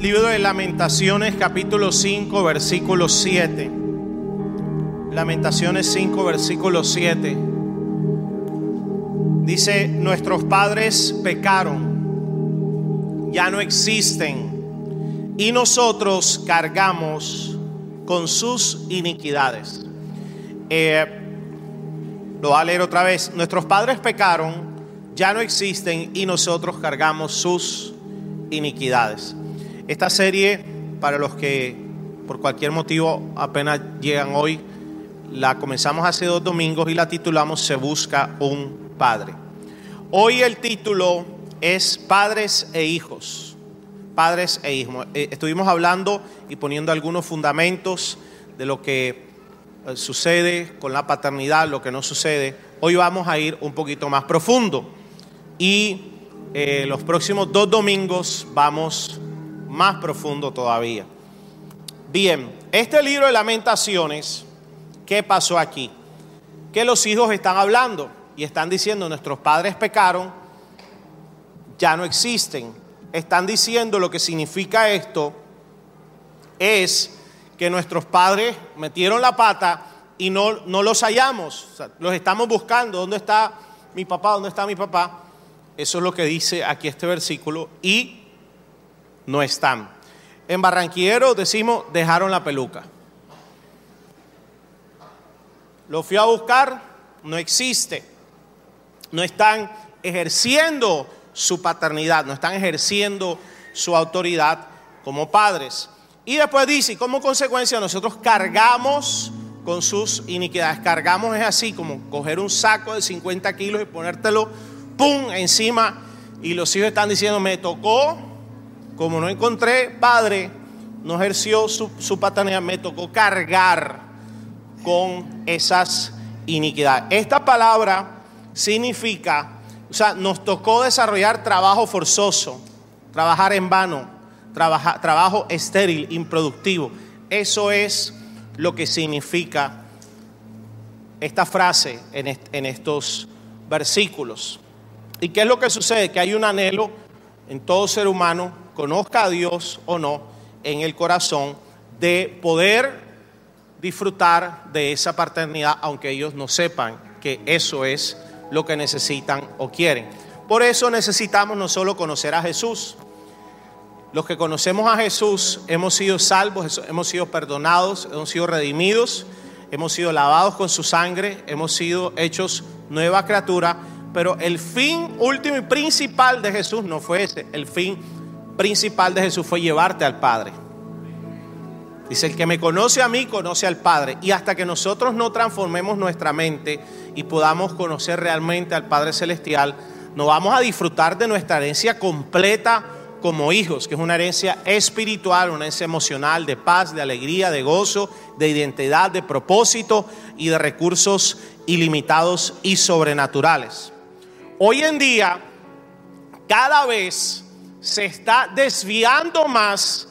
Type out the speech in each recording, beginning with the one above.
libro de Lamentaciones capítulo 5 versículo 7. Lamentaciones 5 versículo 7. Dice, nuestros padres pecaron, ya no existen, y nosotros cargamos con sus iniquidades. Eh, lo voy a leer otra vez. Nuestros padres pecaron, ya no existen, y nosotros cargamos sus iniquidades. Esta serie, para los que por cualquier motivo apenas llegan hoy, la comenzamos hace dos domingos y la titulamos Se busca un padre. Hoy el título es Padres e Hijos. Padres e hijos. Eh, estuvimos hablando y poniendo algunos fundamentos de lo que eh, sucede con la paternidad, lo que no sucede. Hoy vamos a ir un poquito más profundo. Y eh, los próximos dos domingos vamos más profundo todavía. Bien, este libro de lamentaciones, ¿qué pasó aquí? Que los hijos están hablando y están diciendo nuestros padres pecaron, ya no existen. Están diciendo lo que significa esto es que nuestros padres metieron la pata y no, no los hallamos. los estamos buscando. ¿Dónde está mi papá? ¿Dónde está mi papá? Eso es lo que dice aquí este versículo. Y no están. En Barranquillero decimos, dejaron la peluca. Lo fui a buscar, no existe no están ejerciendo su paternidad, no están ejerciendo su autoridad como padres. Y después dice, y como consecuencia nosotros cargamos con sus iniquidades. Cargamos es así como coger un saco de 50 kilos y ponértelo, ¡pum!, encima. Y los hijos están diciendo, me tocó, como no encontré padre, no ejerció su, su paternidad, me tocó cargar con esas iniquidades. Esta palabra significa, o sea, nos tocó desarrollar trabajo forzoso, trabajar en vano, trabajo estéril, improductivo. Eso es lo que significa esta frase en, en estos versículos. ¿Y qué es lo que sucede? Que hay un anhelo en todo ser humano, conozca a Dios o no, en el corazón, de poder disfrutar de esa paternidad, aunque ellos no sepan que eso es lo que necesitan o quieren. Por eso necesitamos no solo conocer a Jesús, los que conocemos a Jesús hemos sido salvos, hemos sido perdonados, hemos sido redimidos, hemos sido lavados con su sangre, hemos sido hechos nueva criatura, pero el fin último y principal de Jesús no fue ese, el fin principal de Jesús fue llevarte al Padre. Dice, el que me conoce a mí, conoce al Padre. Y hasta que nosotros no transformemos nuestra mente y podamos conocer realmente al Padre Celestial, no vamos a disfrutar de nuestra herencia completa como hijos, que es una herencia espiritual, una herencia emocional, de paz, de alegría, de gozo, de identidad, de propósito y de recursos ilimitados y sobrenaturales. Hoy en día, cada vez se está desviando más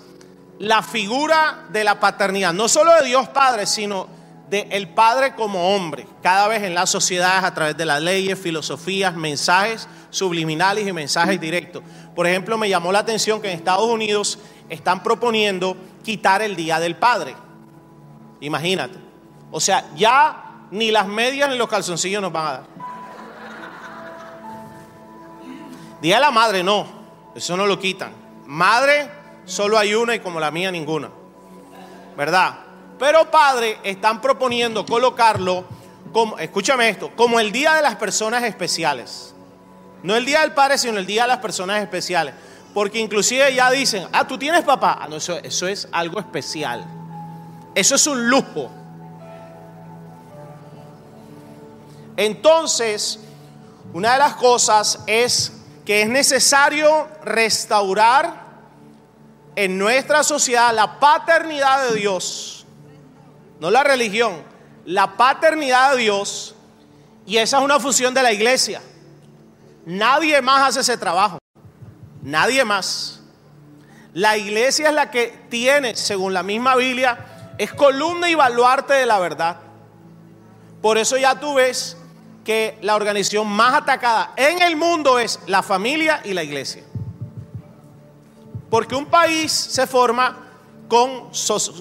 la figura de la paternidad, no solo de Dios Padre, sino de el Padre como hombre, cada vez en las sociedades a través de las leyes, filosofías, mensajes subliminales y mensajes directos. Por ejemplo, me llamó la atención que en Estados Unidos están proponiendo quitar el Día del Padre. Imagínate. O sea, ya ni las medias ni los calzoncillos nos van a dar. Día de la Madre no, eso no lo quitan. Madre solo hay una y como la mía ninguna. ¿Verdad? Pero padre, están proponiendo colocarlo como, escúchame esto, como el día de las personas especiales. No el día del padre, sino el día de las personas especiales. Porque inclusive ya dicen, ah, tú tienes papá. Ah, no, eso, eso es algo especial. Eso es un lujo. Entonces, una de las cosas es que es necesario restaurar en nuestra sociedad la paternidad de Dios, no la religión, la paternidad de Dios, y esa es una función de la iglesia. Nadie más hace ese trabajo, nadie más. La iglesia es la que tiene, según la misma Biblia, es columna y baluarte de la verdad. Por eso ya tú ves que la organización más atacada en el mundo es la familia y la iglesia. Porque un país se forma con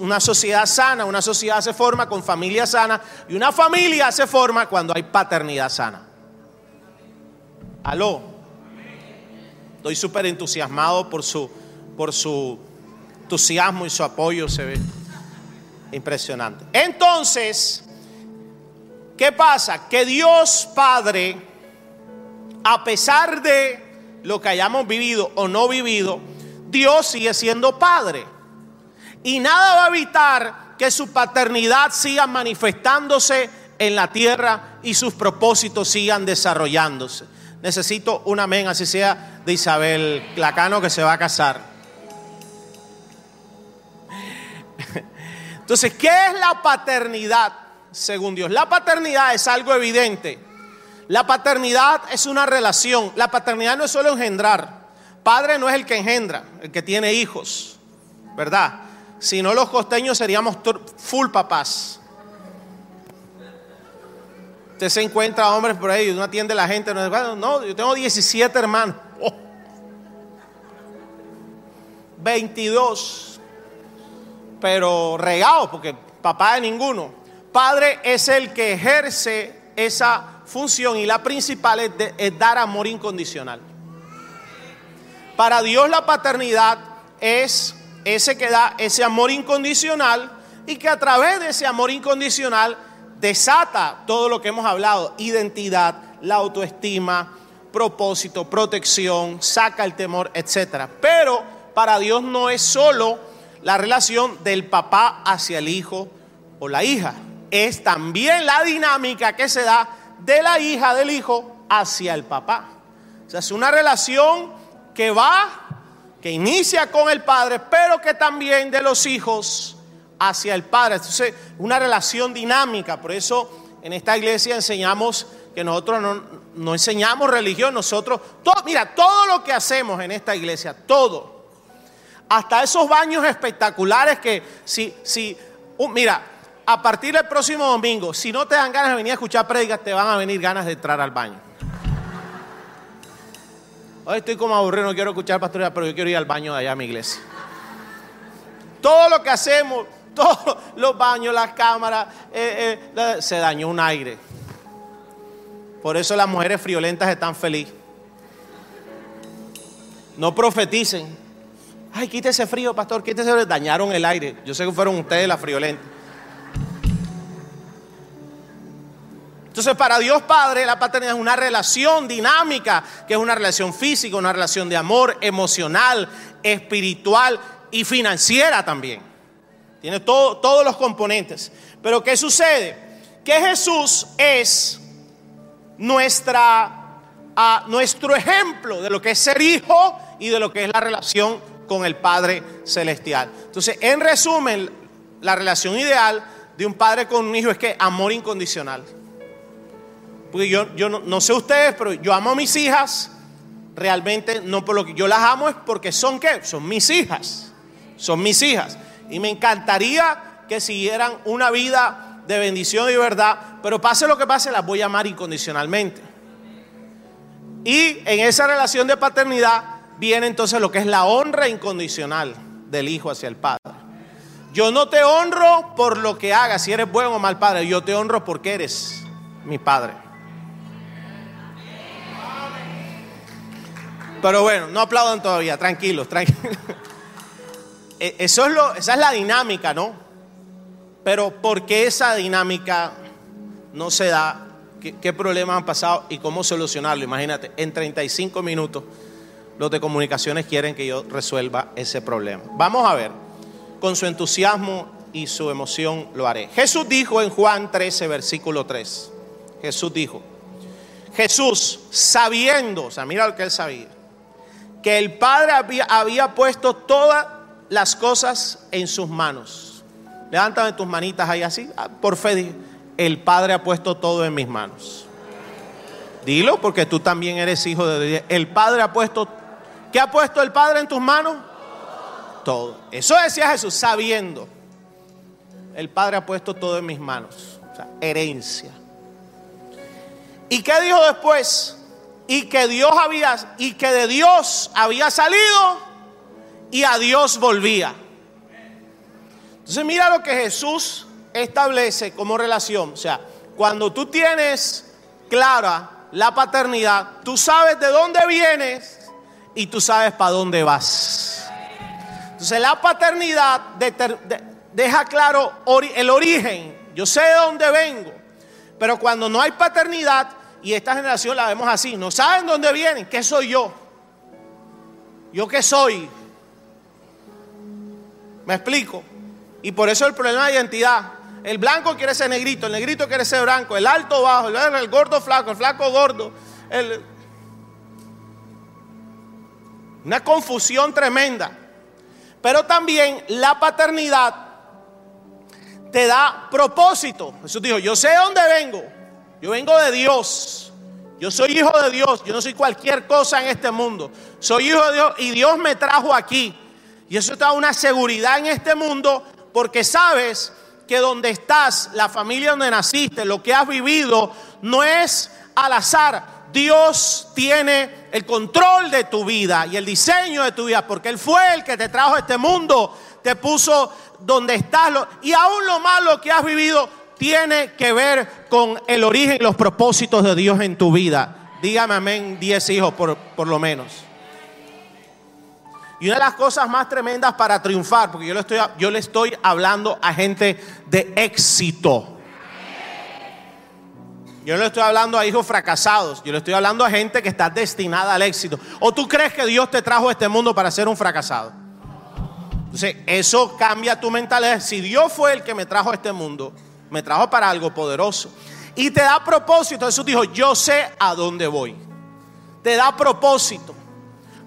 una sociedad sana, una sociedad se forma con familia sana y una familia se forma cuando hay paternidad sana. Aló. Estoy súper entusiasmado por su, por su entusiasmo y su apoyo, se ve impresionante. Entonces, ¿qué pasa? Que Dios Padre, a pesar de lo que hayamos vivido o no vivido, Dios sigue siendo Padre. Y nada va a evitar que su paternidad siga manifestándose en la tierra y sus propósitos sigan desarrollándose. Necesito un amén, así sea de Isabel Clacano que se va a casar. Entonces, ¿qué es la paternidad según Dios? La paternidad es algo evidente. La paternidad es una relación. La paternidad no es solo engendrar. Padre no es el que engendra, el que tiene hijos, ¿verdad? Si no, los costeños seríamos full papás. Usted se encuentra hombres por ahí, uno atiende a la gente. No, no yo tengo 17 hermanos. 22. Pero regados, porque papá de ninguno. Padre es el que ejerce esa función y la principal es dar amor incondicional. Para Dios la paternidad es ese que da ese amor incondicional y que a través de ese amor incondicional desata todo lo que hemos hablado, identidad, la autoestima, propósito, protección, saca el temor, etc. Pero para Dios no es solo la relación del papá hacia el hijo o la hija, es también la dinámica que se da de la hija del hijo hacia el papá. O sea, es una relación que va que inicia con el padre, pero que también de los hijos hacia el padre. Entonces, una relación dinámica. Por eso en esta iglesia enseñamos que nosotros no, enseñamos religión, nosotros, todo, mira, todo lo que hacemos en esta iglesia, todo, hasta esos baños espectaculares que si, si, uh, mira, a partir del próximo domingo, si no te dan ganas de venir a escuchar prédicas, te van a venir ganas de entrar al baño. Hoy estoy como aburrido, no quiero escuchar pastoría, pero yo quiero ir al baño de allá a mi iglesia. Todo lo que hacemos, todos los baños, las cámaras, eh, eh, se dañó un aire. Por eso las mujeres friolentas están felices. No profeticen. Ay, quítese frío, pastor, quítese. Dañaron el aire. Yo sé que fueron ustedes las friolentas. Entonces, para Dios Padre, la paternidad es una relación dinámica, que es una relación física, una relación de amor, emocional, espiritual y financiera también. Tiene todos los componentes. Pero ¿qué sucede? Que Jesús es nuestra, nuestro ejemplo de lo que es ser hijo y de lo que es la relación con el Padre Celestial. Entonces, en resumen, la relación ideal de un padre con un hijo es que amor incondicional. Porque yo, yo no, sé ustedes, pero yo amo a mis hijas. Realmente no por lo que yo las amo es porque son qué? Son mis hijas. Son mis hijas. Y me encantaría que siguieran una vida de bendición y verdad. Pero pase lo que pase, las voy a amar incondicionalmente. Y en esa relación de paternidad viene entonces lo que es la honra incondicional del hijo hacia el padre. Yo no te honro por lo que hagas, si eres buen o mal padre. Yo te honro porque eres mi padre. Pero bueno, no aplaudan todavía, tranquilos, tranquilos. E, eso es lo, esa es la dinámica, ¿no? Pero ¿por qué esa dinámica no se da? ¿Qué, ¿Qué, problemas han pasado y cómo solucionarlo? Imagínate, en 35 minutos los de comunicaciones quieren que yo resuelva ese problema. Vamos a ver, con su entusiasmo y su emoción lo haré. Jesús dijo en Juan 13, versículo 3. Jesús dijo, Jesús sabiendo, o sea, mira lo que él sabía, que el Padre había, puesto todas las cosas en sus manos. Levántame tus manitas ahí así. Ah, por fe, el Padre ha puesto todo en mis manos. Dilo porque tú también eres hijo de Dios. El Padre ha puesto, ¿qué ha puesto el Padre en tus manos? Todo. Eso decía Jesús, sabiendo. El Padre ha puesto todo en mis manos. O sea, herencia. ¿Y qué dijo después? Y que Dios había y que de Dios había salido y a Dios volvía. Entonces mira lo que Jesús establece como relación. O sea, cuando tú tienes clara la paternidad, tú sabes de dónde vienes y tú sabes para dónde vas. Entonces la paternidad deja claro el origen. Yo sé de dónde vengo. Pero cuando no hay paternidad, y esta generación la vemos así, no saben dónde vienen, qué soy yo. ¿Yo qué soy? ¿Me explico? Y por eso el problema de identidad. El blanco quiere ser negrito, el negrito quiere ser blanco, el alto bajo, el, gordo flaco, el flaco gordo. Una confusión tremenda. Pero también la paternidad te da propósito. Jesús dijo, yo sé de dónde vengo. Yo vengo de Dios. Yo soy hijo de Dios. Yo no soy cualquier cosa en este mundo. Soy hijo de Dios y Dios me trajo aquí. Y eso te da una seguridad en este mundo porque sabes que donde estás, la familia donde naciste, lo que has vivido, no es al azar. Dios tiene el control de tu vida y el diseño de tu vida, porque Él fue el que te trajo a este mundo, te puso donde estás. Y aún lo malo que has vivido tiene que ver con el origen y los propósitos de Dios en tu vida. Dígame amén, diez hijos por, por lo menos. Y una de las cosas más tremendas para triunfar, porque yo le estoy, yo le estoy hablando a gente de éxito. Yo no le estoy hablando a hijos fracasados, yo le estoy hablando a gente que está destinada al éxito. ¿O tú crees que Dios te trajo a este mundo para ser un fracasado? Entonces, eso cambia tu mentalidad. Si Dios fue el que me trajo a este mundo, me trajo para algo poderoso. Y te da propósito. Jesús dijo, yo sé a dónde voy. Te da propósito.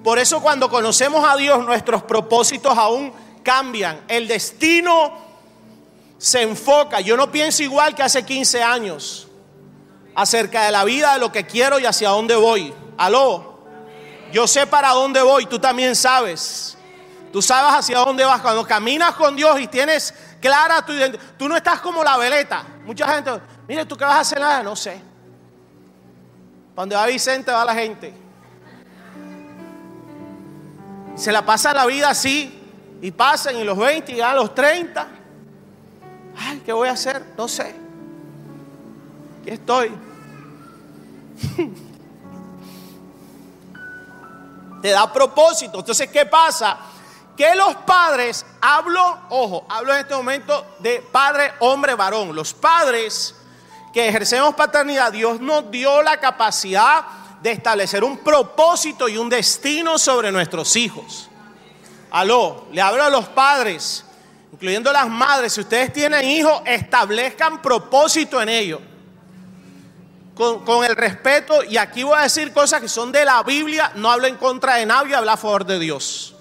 Por eso cuando conocemos a Dios, nuestros propósitos aún cambian. El destino se enfoca. Yo no pienso igual que hace 15 años acerca de la vida, de lo que quiero y hacia dónde voy. Aló. Yo sé para dónde voy, tú también sabes. Tú sabes hacia dónde vas. Cuando caminas con Dios y tienes clara tu identidad, tú no estás como la veleta. Mucha gente, mire, ¿tú qué vas a hacer? Nada, no sé. Cuando va Vicente, va la gente. Se la pasa la vida así. Y pasan y los 20 y a los 30. Ay, ¿qué voy a hacer? No sé. Aquí estoy. Te da propósito. Entonces, ¿qué pasa? Que los padres, hablo, ojo, hablo en este momento de padre, hombre, varón. Los padres que ejercemos paternidad, Dios nos dio la capacidad de establecer un propósito y un destino sobre nuestros hijos. Aló, le hablo a los padres, incluyendo las madres, si ustedes tienen hijos, establezcan propósito en ellos. Con, con, el respeto, y aquí voy a decir cosas que son de la Biblia, no hablo en contra de nadie, hablo a favor de Dios.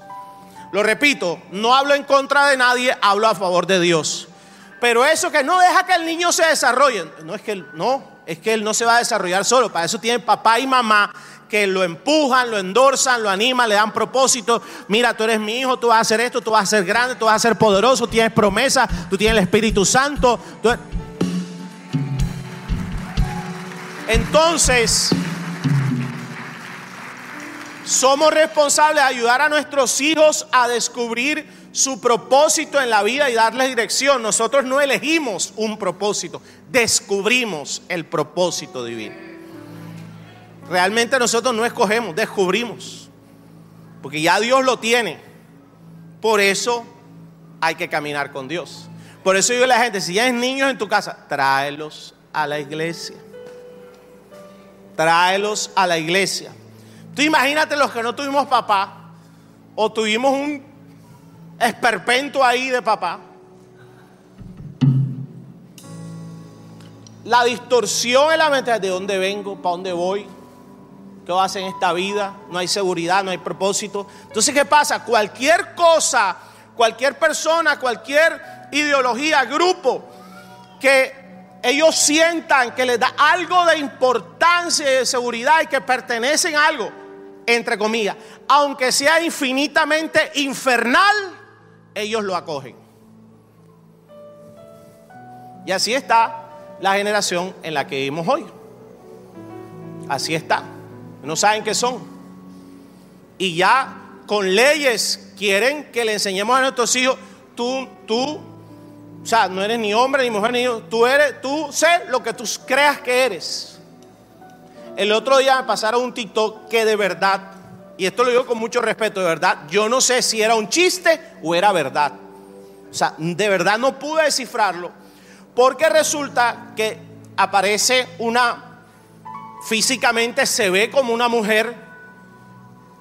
Lo repito, no hablo en contra de nadie, hablo a favor de Dios. Pero eso que no deja que el niño se desarrolle, no es que él, no, es que él no se va a desarrollar solo, para eso tiene papá y mamá que lo empujan, lo endorsan, lo animan, le dan propósito. Mira, tú eres mi hijo, tú vas a hacer esto, tú vas a ser grande, tú vas a ser poderoso, tienes promesa, tú tienes el Espíritu Santo. Entonces, somos responsables de ayudar a nuestros hijos a descubrir su propósito en la vida y darles dirección. Nosotros no elegimos un propósito, descubrimos el propósito divino. Realmente nosotros no escogemos, descubrimos. Porque ya Dios lo tiene. Por eso hay que caminar con Dios. Por eso digo a la gente, si ya hay niños en tu casa, tráelos a la iglesia. Tráelos a la iglesia. Tú imagínate los que no tuvimos papá o tuvimos un esperpento ahí de papá. La distorsión en la mente de dónde vengo, para dónde voy, qué voy a hacer en esta vida, no hay seguridad, no hay propósito. Entonces, ¿qué pasa? Cualquier cosa, cualquier persona, cualquier ideología, grupo que ellos sientan que les da algo de importancia y de seguridad y que pertenecen a algo, entre comillas, aunque sea infinitamente infernal, ellos lo acogen. Y así está la generación en la que vivimos hoy. Así está. No saben qué son. Y ya con leyes quieren que le enseñemos a nuestros hijos, tú, tú, o sea, no eres ni hombre ni mujer ni hijo, tú eres, tú sé lo que tú creas que eres. El otro día me pasaron un TikTok que de verdad, y esto lo digo con mucho respeto, de verdad, yo no sé si era un chiste o era verdad. O sea, de verdad no pude descifrarlo, porque resulta que aparece una, físicamente se ve como una mujer,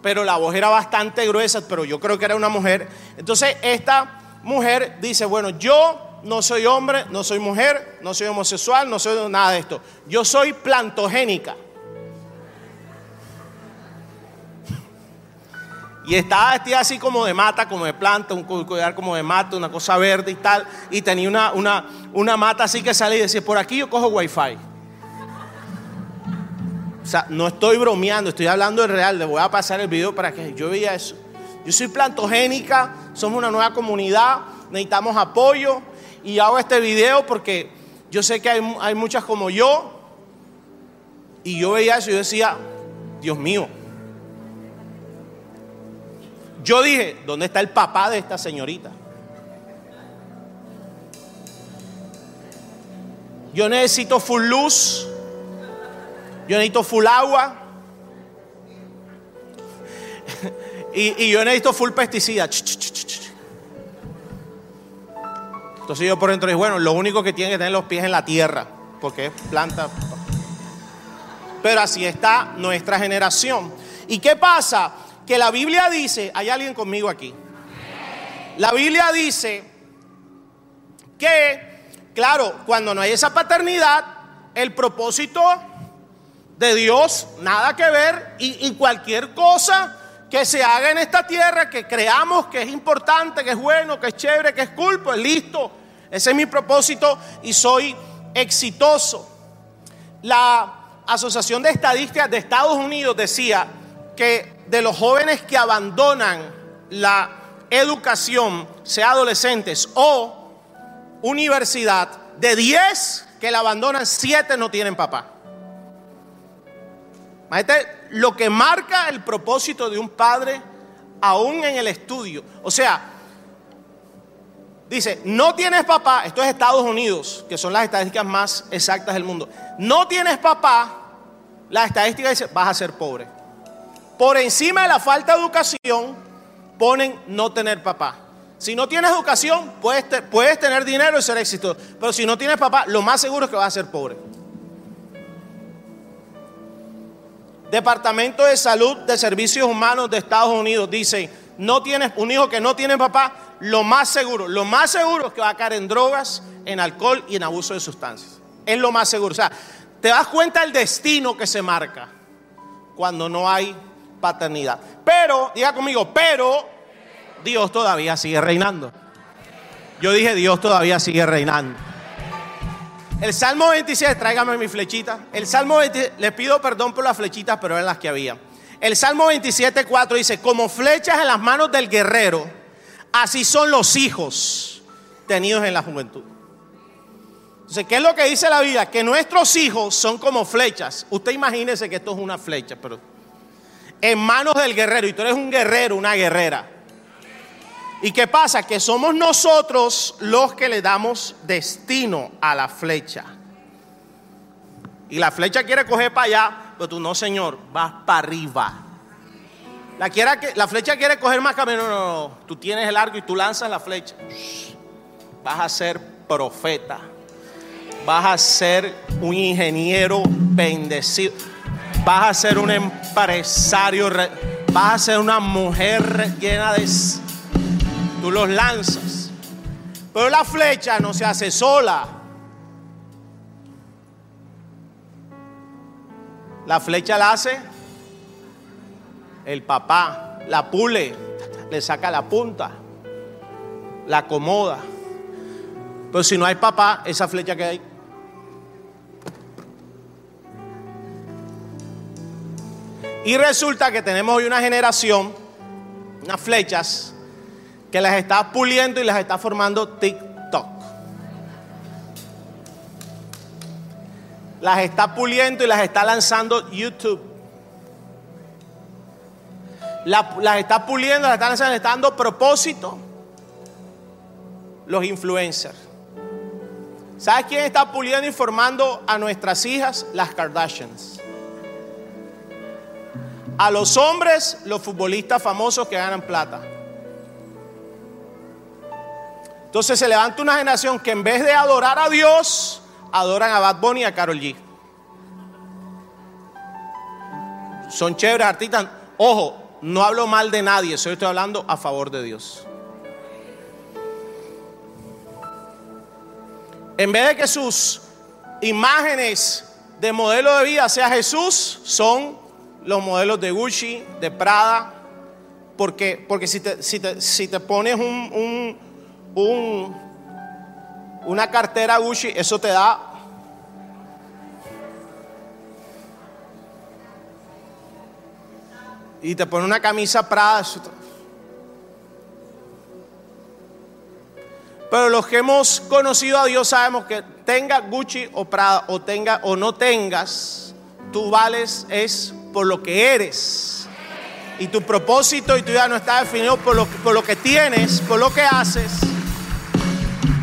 pero la voz era bastante gruesa, pero yo creo que era una mujer. Entonces esta mujer dice, bueno, yo no soy hombre, no soy mujer, no soy homosexual, no soy nada de esto. Yo soy plantogénica. Y estaba vestida así como de mata, como de planta, un collar como de mata, una cosa verde y tal. Y tenía una, una, una mata así que sale y decía, por aquí yo cojo wifi. O sea, no estoy bromeando, estoy hablando de real. Le voy a pasar el video para que yo vea eso. Yo soy plantogénica, somos una nueva comunidad, necesitamos apoyo. Y hago este video porque yo sé que hay, hay muchas como yo. Y yo veía eso y yo decía, Dios mío, yo dije, ¿dónde está el papá de esta señorita? Yo necesito full luz. Yo necesito full agua. y, yo necesito full pesticida. Entonces yo por dentro dije, bueno, lo único que tiene que tener los pies en la tierra, porque es planta. Pero así está nuestra generación. ¿Y qué pasa? Que la Biblia dice, hay alguien conmigo aquí, la Biblia dice que, claro, cuando no hay esa paternidad, el propósito de Dios, nada que ver, y, cualquier cosa que se haga en esta tierra, que creamos que es importante, que es bueno, que es chévere, que es cool, pues listo, ese es mi propósito y soy exitoso. La Asociación de Estadísticas de Estados Unidos decía que de los jóvenes que abandonan la educación, sea adolescentes o universidad, de 10 que la abandonan, 7 no tienen papá. Lo que marca el propósito de un padre aún en el estudio. O sea, dice, no tienes papá, esto es Estados Unidos, que son las estadísticas más exactas del mundo. No tienes papá, la estadística dice, vas a ser pobre. Por encima de la falta de educación, ponen no tener papá. Si no tienes educación, puedes, puedes tener dinero y ser exitoso. Pero si no tienes papá, lo más seguro es que vas a ser pobre. Departamento de Salud de Servicios Humanos de Estados Unidos dice, no tienes un hijo que no tiene papá, lo más seguro, lo más seguro es que va a caer en drogas, en alcohol y en abuso de sustancias. Es lo más seguro. O sea, te das cuenta del destino que se marca cuando no hay paternidad. Pero, diga conmigo, pero Dios todavía sigue reinando. Yo dije, Dios todavía sigue reinando. El Salmo 27, tráigame mi flechita. El Salmo 27, les pido perdón por las flechitas, pero eran las que había. El Salmo 27, 4 dice, como flechas en las manos del guerrero, así son los hijos tenidos en la juventud. Entonces, ¿qué es lo que dice la Biblia? Que nuestros hijos son como flechas. Usted imagínese que esto es una flecha, pero en manos del guerrero. Y tú eres un guerrero, una guerrera. ¿Y qué pasa? Que somos nosotros los que le damos destino a la flecha. Y la flecha quiere coger para allá, pero tú no, Señor, vas para arriba. La, quiera, la flecha quiere coger más camino. No, no, no. Tú tienes el arco y tú lanzas la flecha. Vas a ser profeta. Vas a ser un ingeniero bendecido vas a ser un empresario, vas a ser una mujer llena de... Tú los lanzas. Pero la flecha no se hace sola. La flecha la hace el papá, la pule, le saca la punta, la acomoda. Pero si no hay papá, esa flecha que hay Y resulta que tenemos hoy una generación, unas flechas, que las está puliendo y las está formando TikTok. Las está puliendo y las está lanzando YouTube. las está puliendo, las están, le está dando propósito. Los influencers. ¿Sabes quién está puliendo y formando a nuestras hijas? Las Kardashians. A los hombres, los futbolistas famosos que ganan plata. Entonces se levanta una generación que en vez de adorar a Dios, adoran a Bad Bunny y a Carol G. Son chéveres artistas. Ojo, no hablo mal de nadie, solo estoy hablando a favor de Dios. En vez de que sus imágenes de modelo de vida sea Jesús, son los modelos de Gucci, de Prada, porque, porque si, te, si, te, pones un una cartera Gucci, eso te da y te pone una camisa Prada. Pero los que hemos conocido a Dios sabemos que tenga Gucci o Prada o tenga o no tengas, tú vales es por lo que eres. Y tu propósito y tu vida no está definido por lo, por lo que tienes, por lo que haces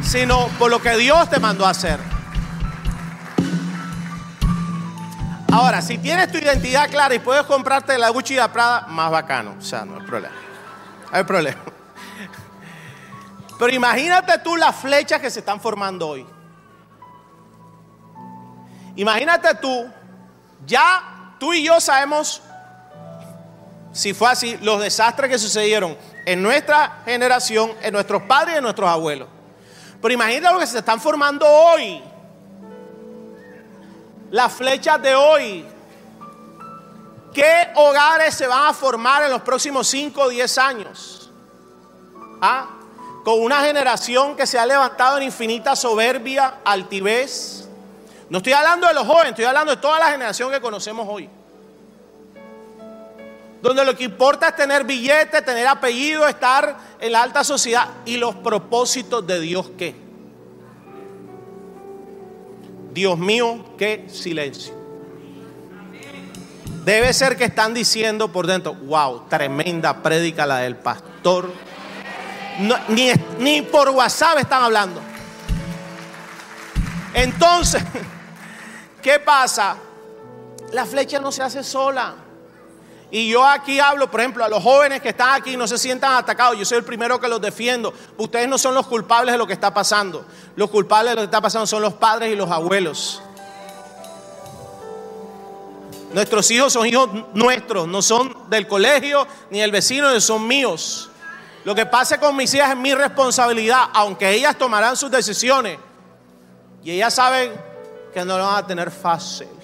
sino por lo que Dios te mandó a hacer. Ahora, si tienes tu identidad clara y puedes comprarte la Gucci de Prada, más bacano. O sea, no hay problema. No hay problema. Pero imagínate tú las flechas que se están formando hoy. Imagínate tú, ya tú y yo sabemos, si fue así, los desastres que sucedieron en nuestra generación, en nuestros padres y en nuestros abuelos. Pero imagínate lo que se están formando hoy. Las flechas de hoy. ¿Qué hogares se van a formar en los próximos 5 o 10 años? ¿Ah? Con una generación que se ha levantado en infinita soberbia, altivez. No estoy hablando de los jóvenes, estoy hablando de toda la generación que conocemos hoy. Donde lo que importa es tener billetes, tener apellido, estar en la alta sociedad y los propósitos de Dios qué. Dios mío, qué silencio. Debe ser que están diciendo por dentro, wow, tremenda prédica la del pastor. ni por WhatsApp están hablando. Entonces, ¿qué pasa? La flecha no se hace sola. Y yo aquí hablo, por ejemplo, a los jóvenes que están aquí, no se sientan atacados. Yo soy el primero que los defiendo. Ustedes no son los culpables de lo que está pasando. Los culpables de lo que está pasando son los padres y los abuelos. Nuestros hijos son hijos nuestros, no son del colegio ni del vecino, son míos. Lo que pase con mis hijas es mi responsabilidad, aunque ellas tomarán sus decisiones. Y ellas saben que no lo van a tener fácil.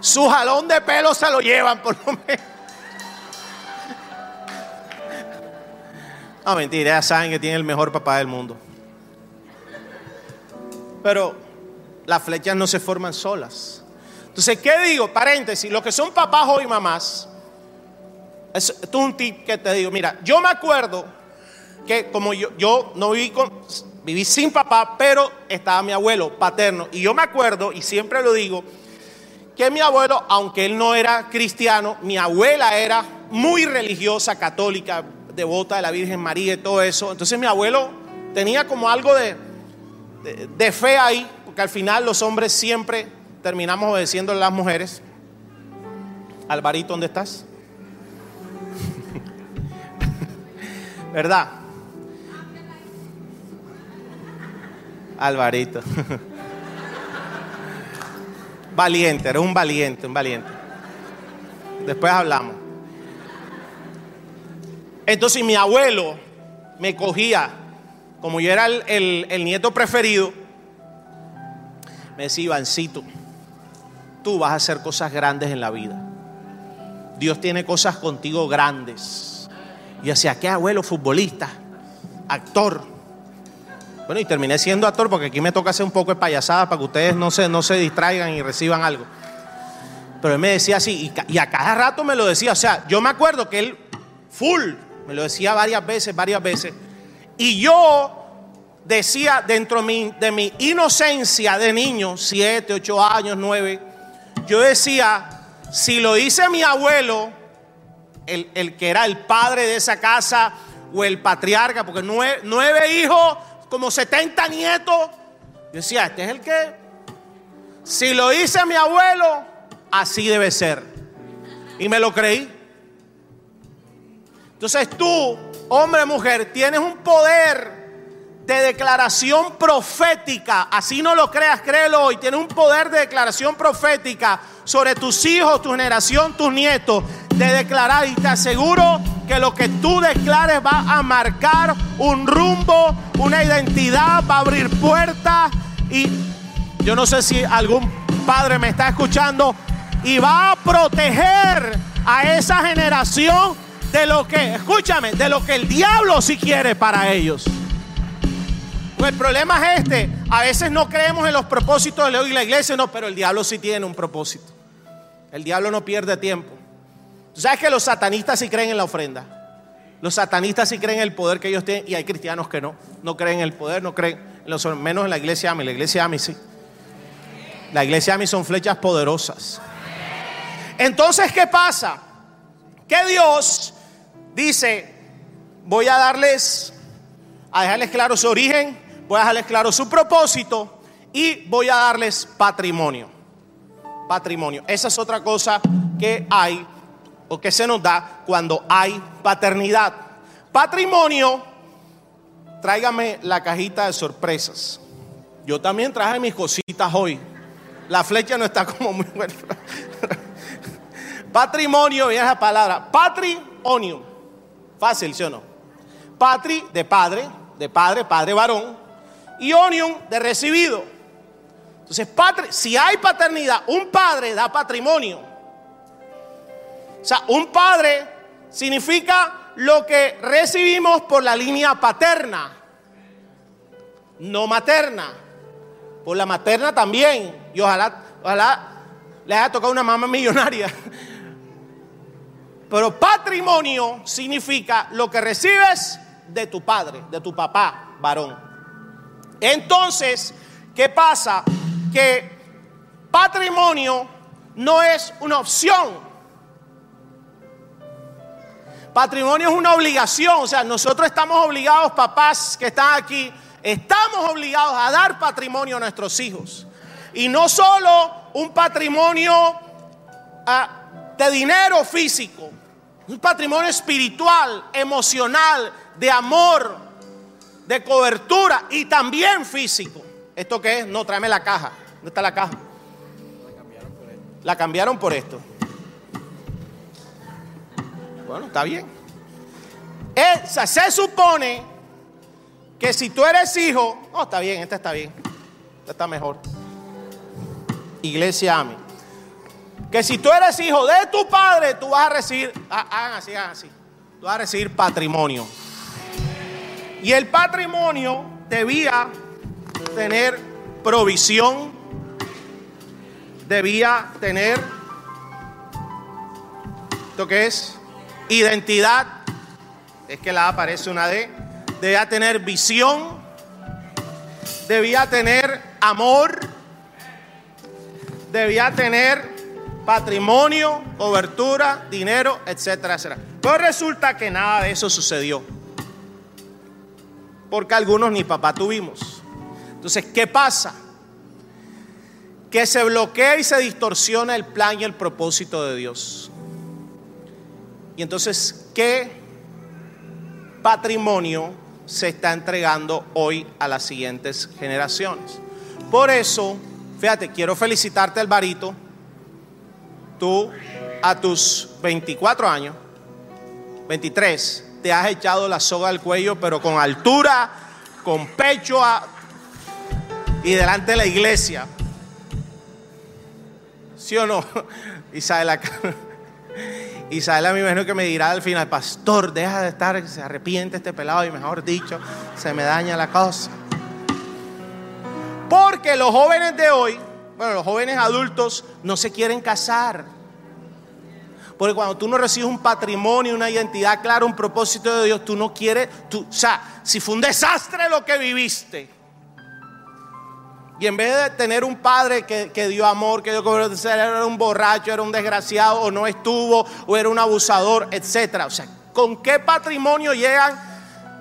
Su jalón de pelo se lo llevan por lo menos. No, mentira, ya saben que tiene el mejor papá del mundo. Pero las flechas no se forman solas. Entonces, ¿qué digo? Paréntesis, los que son papás o mamás, esto es un tip que te digo. Mira, yo me acuerdo que como yo, yo no viví con, viví sin papá, pero estaba mi abuelo paterno. Y yo me acuerdo, y siempre lo digo, que mi abuelo, aunque él no era cristiano, mi abuela era muy religiosa, católica, devota de la Virgen María y todo eso. Entonces mi abuelo tenía como algo de, de, fe ahí, porque al final los hombres siempre terminamos obedeciendo a las mujeres. Alvarito, ¿dónde estás? ¿Verdad? Alvarito. valiente, era un valiente, un valiente. Después hablamos. Entonces mi abuelo me cogía, como yo era el, el nieto preferido, me decía, Ivancito, tú vas a hacer cosas grandes en la vida. Dios tiene cosas contigo grandes. Y decía, ¿qué abuelo? Futbolista, actor. Bueno, y terminé siendo actor porque aquí me toca hacer un poco de payasada para que ustedes no se, no se distraigan y reciban algo. Pero él me decía así, y, a cada rato me lo decía. O sea, yo me acuerdo que él, full, me lo decía varias veces, varias veces. Y yo decía dentro de mi, inocencia de niño, siete, ocho años, nueve, yo decía, si lo hice mi abuelo, el, el que era el padre de esa casa, o el patriarca, porque nueve, nueve hijos, como 70 nietos, yo decía, este es el que, si lo hice mi abuelo, así debe ser. Y me lo creí. Entonces tú, hombre, mujer, tienes un poder de declaración profética. Así no lo creas, créelo hoy. Tienes un poder de declaración profética sobre tus hijos, tu generación, tus nietos. De declarar y te aseguro que lo que tú declares va a marcar un rumbo, una identidad, va a abrir puertas. Y yo no sé si algún padre me está escuchando. Y va a proteger a esa generación de lo que, escúchame, de lo que el diablo sí quiere para ellos. Pues el problema es este, a veces no creemos en los propósitos de la iglesia, no, pero el diablo sí tiene un propósito. El diablo no pierde tiempo. ¿Tú sabes que los satanistas sí creen en la ofrenda? Los satanistas sí creen en el poder que ellos tienen y hay cristianos que no. No creen en el poder, no creen, menos en la iglesia AMI. La iglesia AMI sí. La iglesia AMI son flechas poderosas. Entonces, ¿qué pasa? Que Dios dice, voy a darles, a dejarles claro su origen, voy a dejarles claro su propósito y voy a darles patrimonio. Patrimonio. Esa es otra cosa que hay o que se nos da cuando hay paternidad. Patrimonio, tráigame la cajita de sorpresas. Yo también traje mis cositas hoy. La flecha no está como muy buena. Patrimonio, es la palabra. Patrimonio. Fácil, ¿sí o no? Patri de padre, de padre, padre varón. Y onion de recibido. Entonces, padre, si hay paternidad, un padre da patrimonio. O sea, un padre significa lo que recibimos por la línea paterna, no materna. Por la materna también. Y ojalá, ojalá le haya tocado una mamá millonaria. Pero patrimonio significa lo que recibes de tu padre, de tu papá, varón. Entonces, ¿qué pasa? Que patrimonio no es una opción. Patrimonio es una obligación. O sea, nosotros estamos obligados, papás que están aquí, estamos obligados a dar patrimonio a nuestros hijos. Y no solo un patrimonio ah, de dinero físico, un patrimonio espiritual, emocional, de amor, de cobertura y también físico. ¿Esto qué es? No, tráeme la caja. ¿Dónde está la caja? La cambiaron por esto. Bueno, está bien. se supone que si tú eres hijo, oh, está bien, esta está bien, esta está mejor. Iglesia Ami que si tú eres hijo de tu padre, tú vas a recibir, ah, hagan así, hagan así, tú vas a recibir patrimonio. Y el patrimonio debía tener provisión, debía tener, ¿esto qué es? Identidad, es que la aparece una D, debía tener visión, debía tener amor, debía tener patrimonio, cobertura, dinero, etcétera, etcétera. Pues resulta que nada de eso sucedió. Porque algunos ni papá tuvimos. Entonces, ¿qué pasa? Que se bloquea y se distorsiona el plan y el propósito de Dios. Y entonces, ¿qué patrimonio se está entregando hoy a las siguientes generaciones? Por eso, fíjate, quiero felicitarte, Alvarito tú a tus 24 años, 23, te has echado la soga al cuello, pero con altura, con pecho y delante de la iglesia. ¿Sí o no? Isabel, Isabel a mí me que me dirá al final, pastor, deja de estar, se arrepiente este pelado y mejor dicho, se me daña la cosa. Porque los jóvenes de hoy bueno, los jóvenes adultos no se quieren casar. Porque cuando tú no recibes un patrimonio, una identidad clara, un propósito de Dios, tú no quieres, tú, o sea, si fue un desastre lo que viviste, Y en vez de tener un padre que, que dio amor, que dio cobertura, era un borracho, era un desgraciado, o no estuvo, o era un abusador, etc. O sea, ¿con qué patrimonio llegan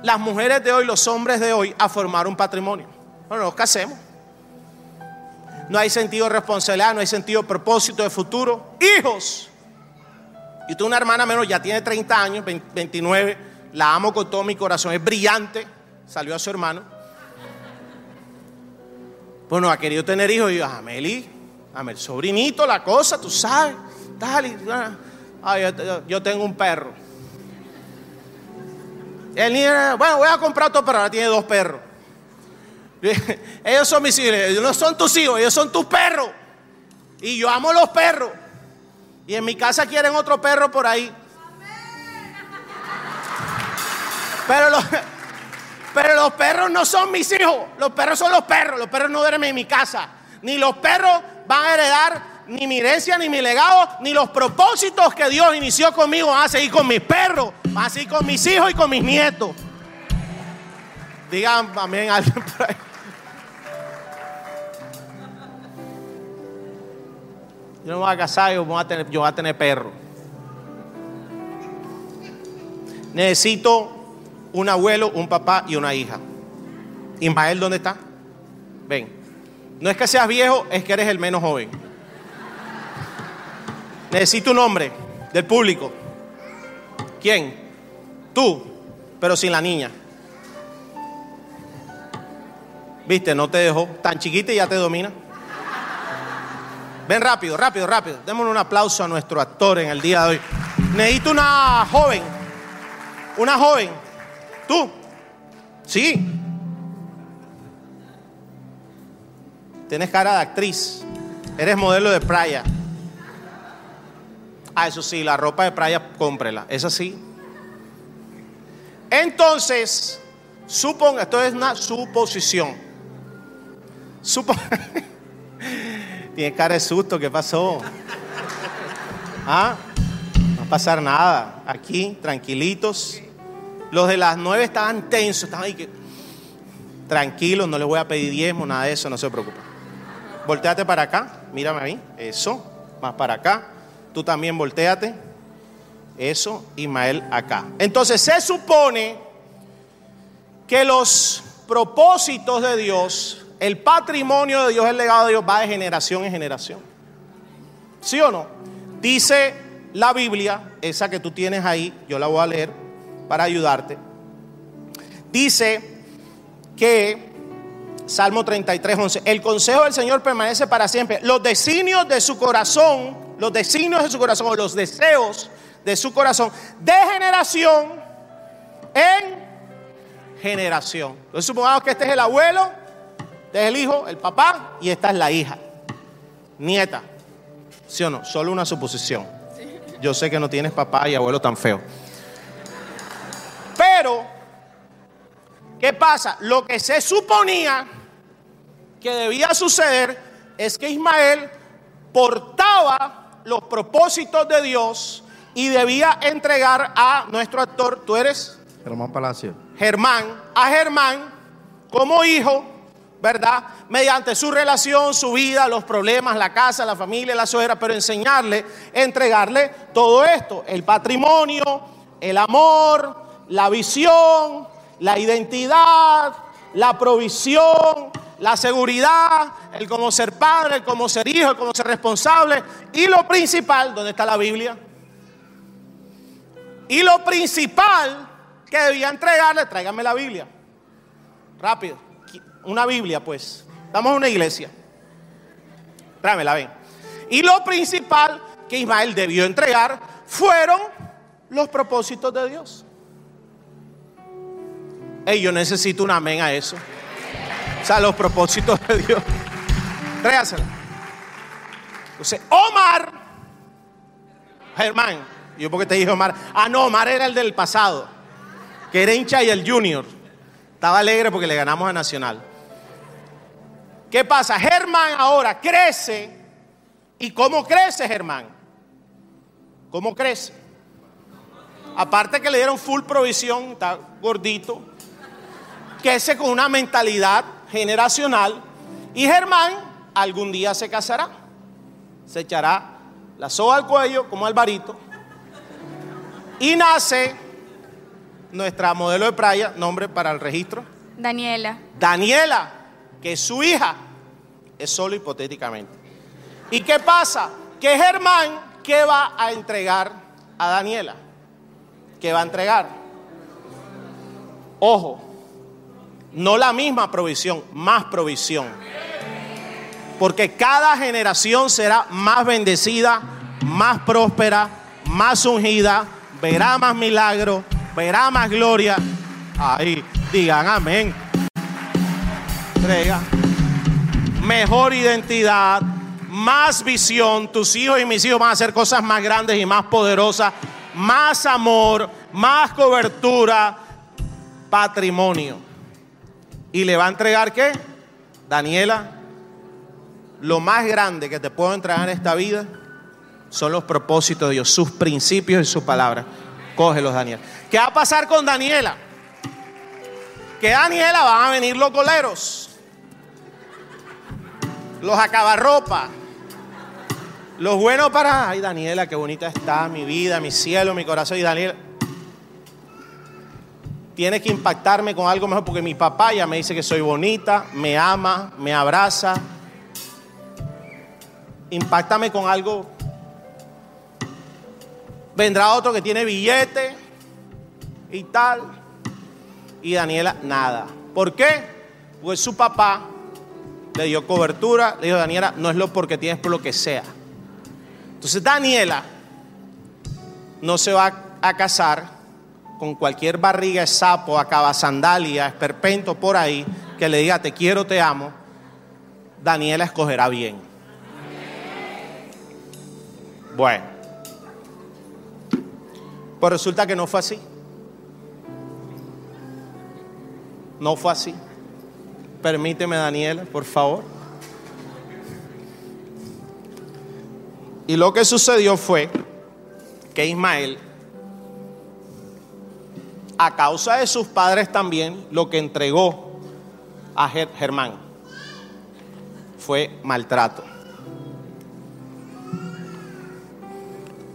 las mujeres de hoy, los hombres de hoy, a formar un patrimonio? Bueno, nos casemos. No hay sentido de responsabilidad, no hay sentido de propósito de futuro. Hijos. Y tú una hermana menor, ya tiene 30 años, 29, la amo con todo mi corazón, es brillante, salió a su hermano. Pues no ha querido tener hijos. Y yo, Ameli, Amel, sobrinito, la cosa, tú sabes. Dale. Ah, yo, yo, tengo un perro. El niño, bueno, voy a comprar otro perro. Ahora tiene dos perros. Ellos son mis hijos. Ellos no son tus hijos, ellos son tus perros. Y yo amo los perros. Y en mi casa quieren otro perro por ahí. Pero los, pero los perros no son mis hijos. Los perros son los perros. Los perros no duermen en mi casa. Ni los perros van a heredar ni mi herencia, ni mi legado, ni los propósitos que Dios inició conmigo van a seguir con mis perros, van a seguir con mis hijos y con mis nietos. Digan amén alguien por ahí. Yo no me voy a casar, yo voy a tener, yo voy a tener perro. Necesito un abuelo, un papá y una hija. Ismael, ¿dónde está? Ven. No es que seas viejo, es que eres el menos joven. Necesito un nombre del público. ¿Quién? Tú, pero sin la niña. Viste, no te dejó tan chiquita y ya te domina. Ven rápido, rápido, rápido. Démosle un aplauso a nuestro actor en el día de hoy. Necesito una joven. Una joven ¿Tú? Sí. Tienes cara de actriz. Eres modelo de playa. Ah, eso sí, la ropa de playa, cómprela. Es así. Entonces, suponga, esto es una suposición. Supo Tienes cara de susto, ¿qué pasó? ¿Ah? No va a pasar nada. Aquí, tranquilitos. Los de las nueve estaban tensos, estaban ahí que. Tranquilos, no les voy a pedir diezmo, nada de eso, no se preocupen. Volteate para acá, mírame a mí, eso, más para acá. Tú también volteate, eso, Ismael acá. Entonces se supone que los propósitos de Dios, el patrimonio de Dios, el legado de Dios va de generación en generación. ¿Sí o no? Dice la Biblia, esa que tú tienes ahí, yo la voy a leer para ayudarte. Dice que, Salmo 33, 11, el consejo del Señor permanece para siempre. Los designios de su corazón, los designios de su corazón, o los deseos de su corazón, de generación en generación. Entonces supongamos que este es el abuelo, este es el hijo, el papá, y esta es la hija, nieta. ¿Sí o no? Solo una suposición. Yo sé que no tienes papá y abuelo tan feo. Pasa? Lo que se suponía que debía suceder es que Ismael portaba los propósitos de Dios y debía entregar a nuestro actor, tú eres Germán Palacio. Germán, a Germán como hijo, ¿verdad? Mediante su relación, su vida, los problemas, la casa, la familia, la suegra, pero enseñarle, entregarle todo esto, el patrimonio, el amor, la visión, la identidad, la provisión, la seguridad, el cómo ser padre, el cómo ser hijo, el cómo ser responsable. Y lo principal, ¿dónde está la Biblia? Y lo principal que debía entregarle, tráigame la Biblia. Rápido. Una Biblia, pues. Estamos en una iglesia. Tráemela, ven. Y lo principal que Ismael debió entregar fueron los propósitos de Dios. Hey, yo necesito un amén a eso. O sea, los propósitos de Dios. Tréasela. Entonces, Omar, Germán, yo porque te dije Omar. Ah, no, Omar era el del pasado, que era hincha y el junior. Estaba alegre porque le ganamos a Nacional. ¿Qué pasa? Germán ahora crece. ¿Y cómo crece Germán? ¿Cómo crece? Aparte que le dieron full provisión, está gordito, que ese con una mentalidad generacional Y Germán algún día se casará. Se echará la soga al cuello como Alvarito. Y nace nuestra modelo de playa, nombre para el registro. Daniela. Daniela, que es su hija. Es solo hipotéticamente. ¿Y qué pasa? Que Germán, ¿qué va a entregar a Daniela? ¿Qué va a entregar? Ojo, no la misma provisión, más provisión. Porque cada generación será más bendecida, más próspera, más ungida, verá más milagros, verá más gloria. Ahí, digan amén. Mejor identidad, más visión. Tus hijos y mis hijos van a hacer cosas más grandes y más poderosas. Más amor, más cobertura, patrimonio. ¿Y le va a entregar qué? Daniela, lo más grande que te puedo entregar en esta vida son los propósitos de Dios, sus principios y sus palabras. Cógelos, Daniela. ¿Qué va a pasar con Daniela? Que Daniela van a venir los coleros, los acabarropa, los buenos para. Ay, Daniela, qué bonita está mi vida, mi cielo, mi corazón. Y Daniela, tiene que impactarme con algo mejor porque mi papá ya me dice que soy bonita, me ama, me abraza. Impactame con algo. Vendrá otro que tiene billete y tal. Y Daniela, nada. ¿Por qué? Pues su papá le dio cobertura, le dijo, Daniela, no es lo porque tienes por lo que sea. Entonces Daniela no se va a casar con cualquier barriga de sapo, acaba sandalia, esperpento por ahí, que le diga te quiero, te amo. Daniela escogerá bien. Bueno, pues resulta que no fue así. No fue así. Permíteme, Daniela, por favor. Y lo que sucedió fue que Ismael, a causa de sus padres también, lo que entregó a Germán fue maltrato.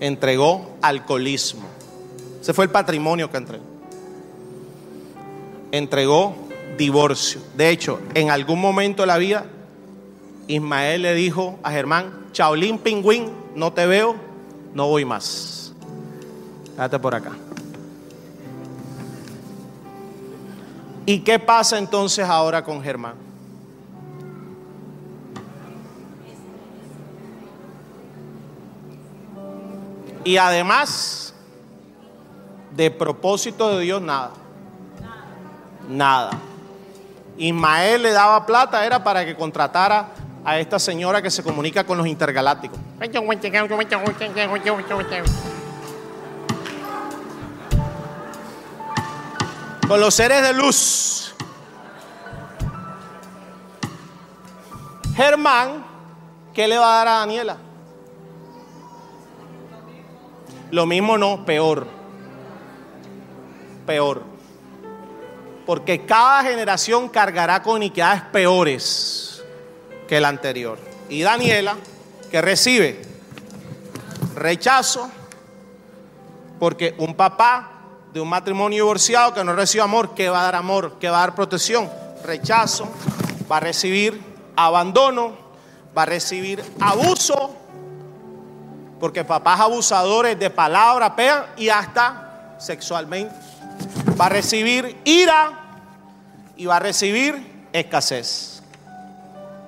Entregó alcoholismo. Ese fue el patrimonio que entregó. Entregó divorcio. De hecho, en algún momento de la vida, Ismael le dijo a Germán, Chaolín Pingüín, no te veo, no voy más. Quédate por acá. ¿Y qué pasa entonces ahora con Germán? Y además, de propósito de Dios, nada. Nada. Ismael le daba plata, era para que contratara a esta señora que se comunica con los intergalácticos. Con los seres de luz. Germán, ¿qué le va a dar a Daniela? Lo mismo no, peor. Peor. Porque cada generación cargará con iniquidades peores que la anterior. Y Daniela, que recibe rechazo, porque un papá de un matrimonio divorciado que no recibe amor, que va a dar amor, que va a dar protección, rechazo, va a recibir abandono, va a recibir abuso, porque papás abusadores de palabra, pegan y hasta sexualmente. Va a recibir ira y va a recibir escasez.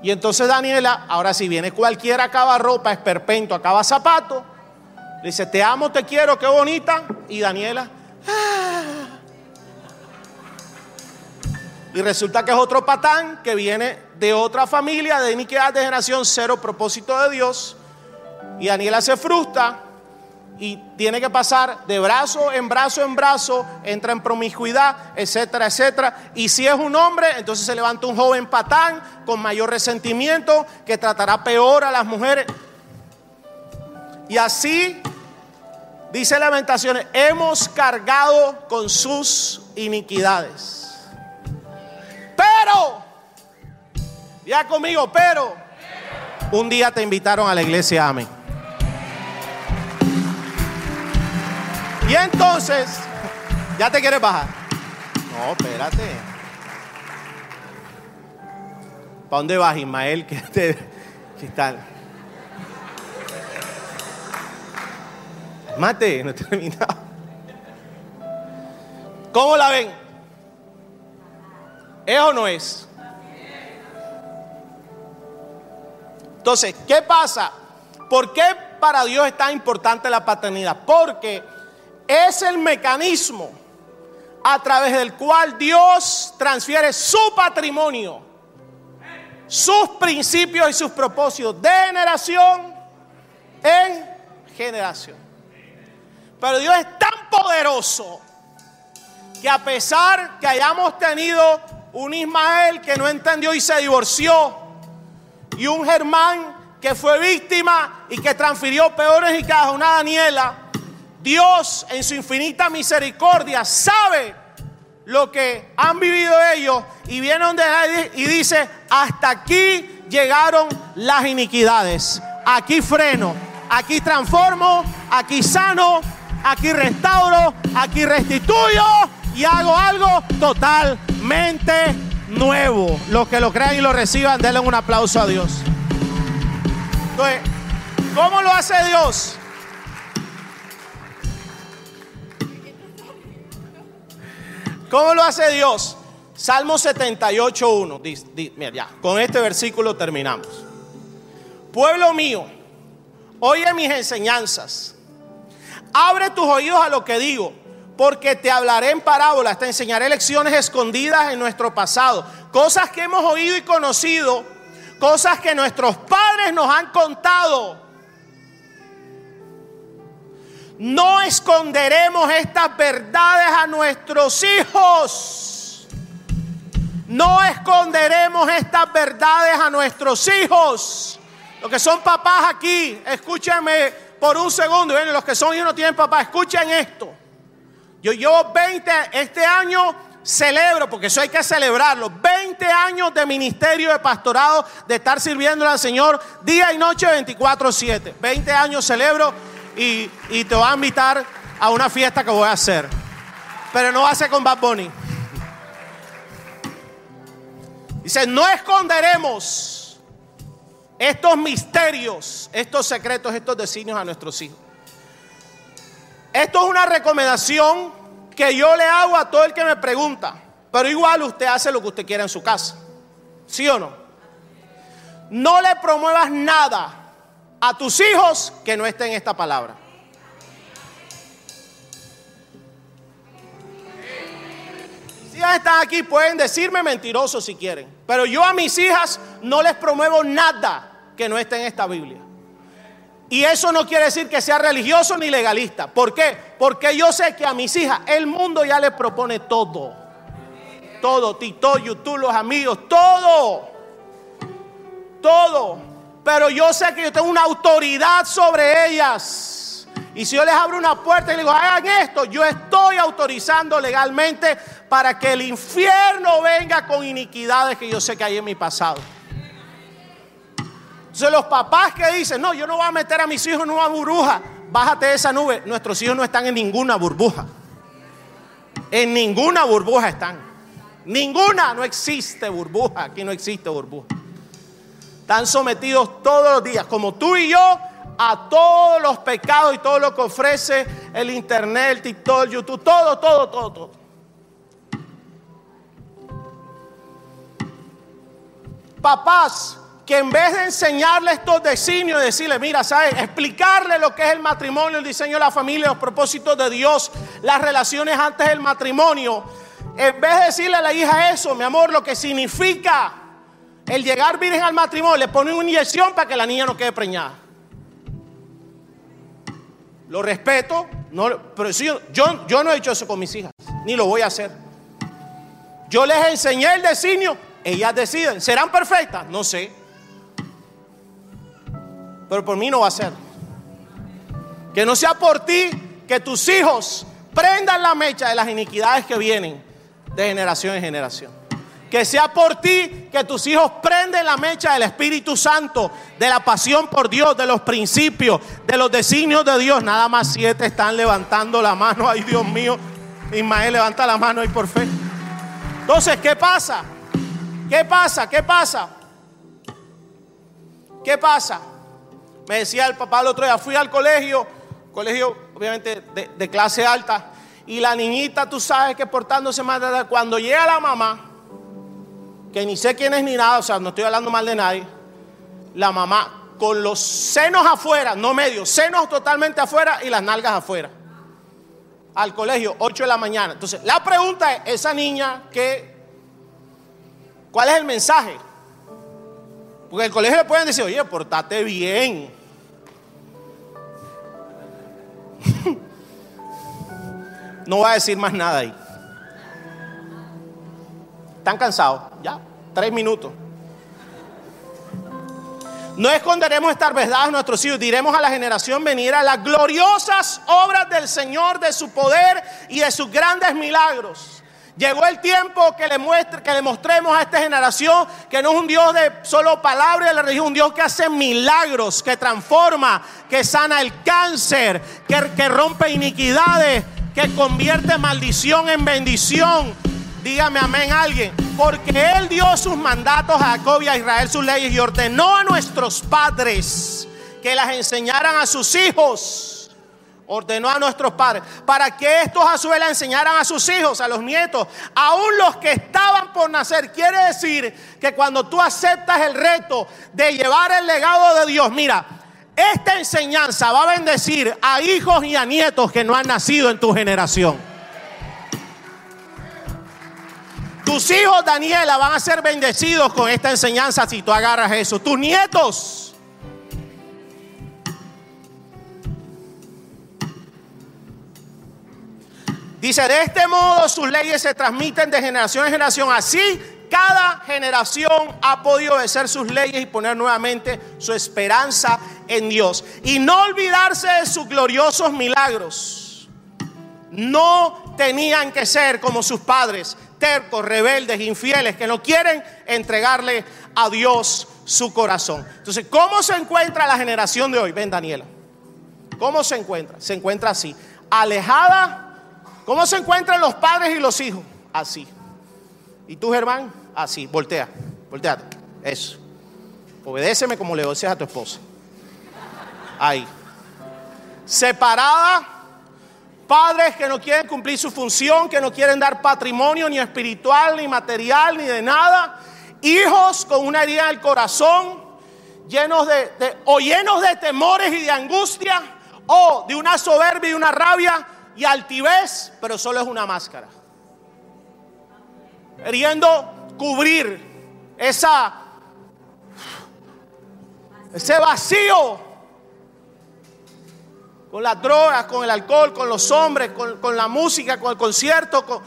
Y entonces Daniela, ahora si viene cualquiera, acaba ropa, esperpento, acaba zapato, le dice, te amo, te quiero, qué bonita. Y Daniela, ah". Y resulta que es otro patán que viene de otra familia, de iniquidad de generación, cero propósito de Dios. Y Daniela se frustra y tiene que pasar de brazo en brazo en brazo, entra en promiscuidad, etcétera, etcétera. Y si es un hombre, entonces se levanta un joven patán con mayor resentimiento que tratará peor a las mujeres. Y así, dice Lamentaciones, hemos cargado con sus iniquidades. Pero Ya conmigo, pero un día te invitaron a la iglesia, amén. Y entonces, ya te quieres bajar. No, espérate. ¿Para dónde vas, Ismael? ¿Qué, te, qué tal? Mate, no he terminado. ¿Cómo la ven? ¿Es o no es? Entonces, ¿qué pasa? ¿Por qué para Dios es tan importante la paternidad? Porque es el mecanismo a través del cual Dios transfiere su patrimonio, sus principios y sus propósitos de generación en generación. Pero Dios es tan poderoso que a pesar que hayamos tenido un Ismael que no entendió y se divorció, y un Germán que fue víctima y que transfirió peores y a una Daniela, Dios en su infinita misericordia sabe lo que han vivido ellos y viene donde y dice, hasta aquí llegaron las iniquidades, aquí freno, aquí transformo, aquí sano, aquí restauro, aquí restituyo y hago algo totalmente nuevo. Los que lo crean y lo reciban, denle un aplauso a Dios. ¿cómo lo hace Dios? ¿Cómo lo hace Dios? Salmo 78.1. Mira, ya, con este versículo terminamos. Pueblo mío, oye mis enseñanzas. Abre tus oídos a lo que digo porque te hablaré en parábolas, te enseñaré lecciones escondidas en nuestro pasado, cosas que hemos oído y conocido, cosas que nuestros padres nos han contado. No esconderemos estas verdades a nuestros hijos. No esconderemos estas verdades a nuestros hijos. Los que son papás aquí, escúchenme por un segundo. los que son hijos no tienen papá, escuchen esto. Yo llevo 20, este año celebro, porque eso hay que celebrarlo, 20 años de ministerio de pastorado, de estar sirviendo al Señor día y noche 24/7. 20 años celebro y, te voy a invitar a una fiesta que voy a hacer. Pero no ser con Bad Bunny. Dice, no esconderemos estos misterios, estos secretos, estos designios a nuestros hijos. Esto es una recomendación que yo le hago a todo el que me pregunta. Pero igual usted hace lo que usted quiera en su casa. ¿Sí o no? No le promuevas nada a tus hijos que no esté en esta palabra. Si ya están aquí, pueden decirme mentirosos si quieren. Pero yo a mis hijas no les promuevo nada que no esté en esta Biblia. Y eso no quiere decir que sea religioso ni legalista. ¿Por qué? Porque yo sé que a mis hijas el mundo ya les propone todo. Todo, Tito, YouTube, los amigos, todo. Todo. Pero yo sé que yo tengo una autoridad sobre ellas. Y si yo les abro una puerta y les digo, hagan esto, yo estoy autorizando legalmente para que el infierno venga con iniquidades que yo sé que hay en mi pasado. Entonces los papás que dicen, no, yo no voy a meter a mis hijos en una burbuja, bájate de esa nube. Nuestros hijos no están en ninguna burbuja. En ninguna burbuja están. Ninguna, no existe burbuja. Aquí no existe burbuja. Están sometidos todos los días, como tú y yo, a todos los pecados y todo lo que ofrece el internet, el TikTok, YouTube, todo, todo, todo, todo. Papás, que en vez de enseñarle estos designios decirle, mira, ¿sabes? Explicarle lo que es el matrimonio, el diseño de la familia, los propósitos de Dios, las relaciones antes del matrimonio, en vez de decirle a la hija eso, mi amor, lo que significa el llegar virgen al matrimonio, le pone una inyección para que la niña no quede preñada. Lo respeto, no, pero yo, yo, yo no he hecho eso con mis hijas, ni lo voy a hacer. Yo les enseñé el designio, ellas deciden. ¿Serán perfectas? No sé pero por mí no va a ser. Que no sea por ti que tus hijos prendan la mecha de las iniquidades que vienen de generación en generación. Que sea por ti que tus hijos prenden la mecha del Espíritu Santo, de la pasión por Dios, de los principios, de los designios de Dios. Nada más siete están levantando la mano. Ay, Dios mío. Ismael levanta la mano ahí por fe. Entonces, ¿qué pasa? ¿Qué pasa? ¿Qué pasa? ¿Qué pasa? Me decía el papá el otro día, fui al colegio, colegio obviamente de, clase alta, y la niñita, tú sabes que portándose mal, cuando llega la mamá, que ni sé quién es ni nada, o sea, no estoy hablando mal de nadie, la mamá con los senos afuera, no medio, senos totalmente afuera y las nalgas afuera. Al colegio, 8 de la mañana. Entonces, la pregunta es, esa niña, ¿qué, ¿cuál es el mensaje? Porque el colegio le pueden decir, oye, portate bien. no va a decir más nada ahí. ¿Están cansados? Ya, tres minutos. No esconderemos estas verdades a nuestros hijos, diremos a la generación venidera las gloriosas obras del Señor, de su poder y de sus grandes milagros. Llegó el tiempo que le, muestre, que le mostremos a esta generación que no es un Dios de solo palabra de religión, un Dios que hace milagros, que transforma, que sana el cáncer, que, que rompe iniquidades, que convierte maldición en bendición, Dígame amén alguien. Porque Él dio sus mandatos a Jacob y a Israel, sus leyes, y ordenó a nuestros padres que las enseñaran a sus hijos. Ordenó a nuestros padres para que estos a su vez enseñaran a sus hijos, a los nietos, aún los que estaban por nacer. Quiere decir que cuando tú aceptas el reto de llevar el legado de Dios, mira, esta enseñanza va a bendecir a hijos y a nietos que no han nacido en tu generación. Tus hijos, Daniela, van a ser bendecidos con esta enseñanza si tú agarras eso. Tus nietos. Dice, de este modo sus leyes se transmiten de generación en generación. Así cada generación ha podido obedecer sus leyes y poner nuevamente su esperanza en Dios. Y no olvidarse de sus gloriosos milagros. No tenían que ser como sus padres, tercos, rebeldes, infieles, que no quieren entregarle a Dios su corazón. Entonces, ¿cómo se encuentra la generación de hoy? Ven, Daniela. ¿Cómo se encuentra? Se encuentra así. Alejada. ¿Cómo se encuentran los padres y los hijos? Así. ¿Y tú, Germán? Así. Voltea. Volteate. Eso. Obedéceme como le obedeces a tu esposa. Ahí. Separada Padres que no quieren cumplir su función, que no quieren dar patrimonio ni espiritual, ni material, ni de nada. Hijos con una herida en el corazón, llenos de, o llenos de temores y de angustia, o de una soberbia y una rabia y altivez, pero solo es una máscara. Queriendo cubrir esa, ese vacío con las drogas, con el alcohol, con los hombres, con, la música, con el concierto,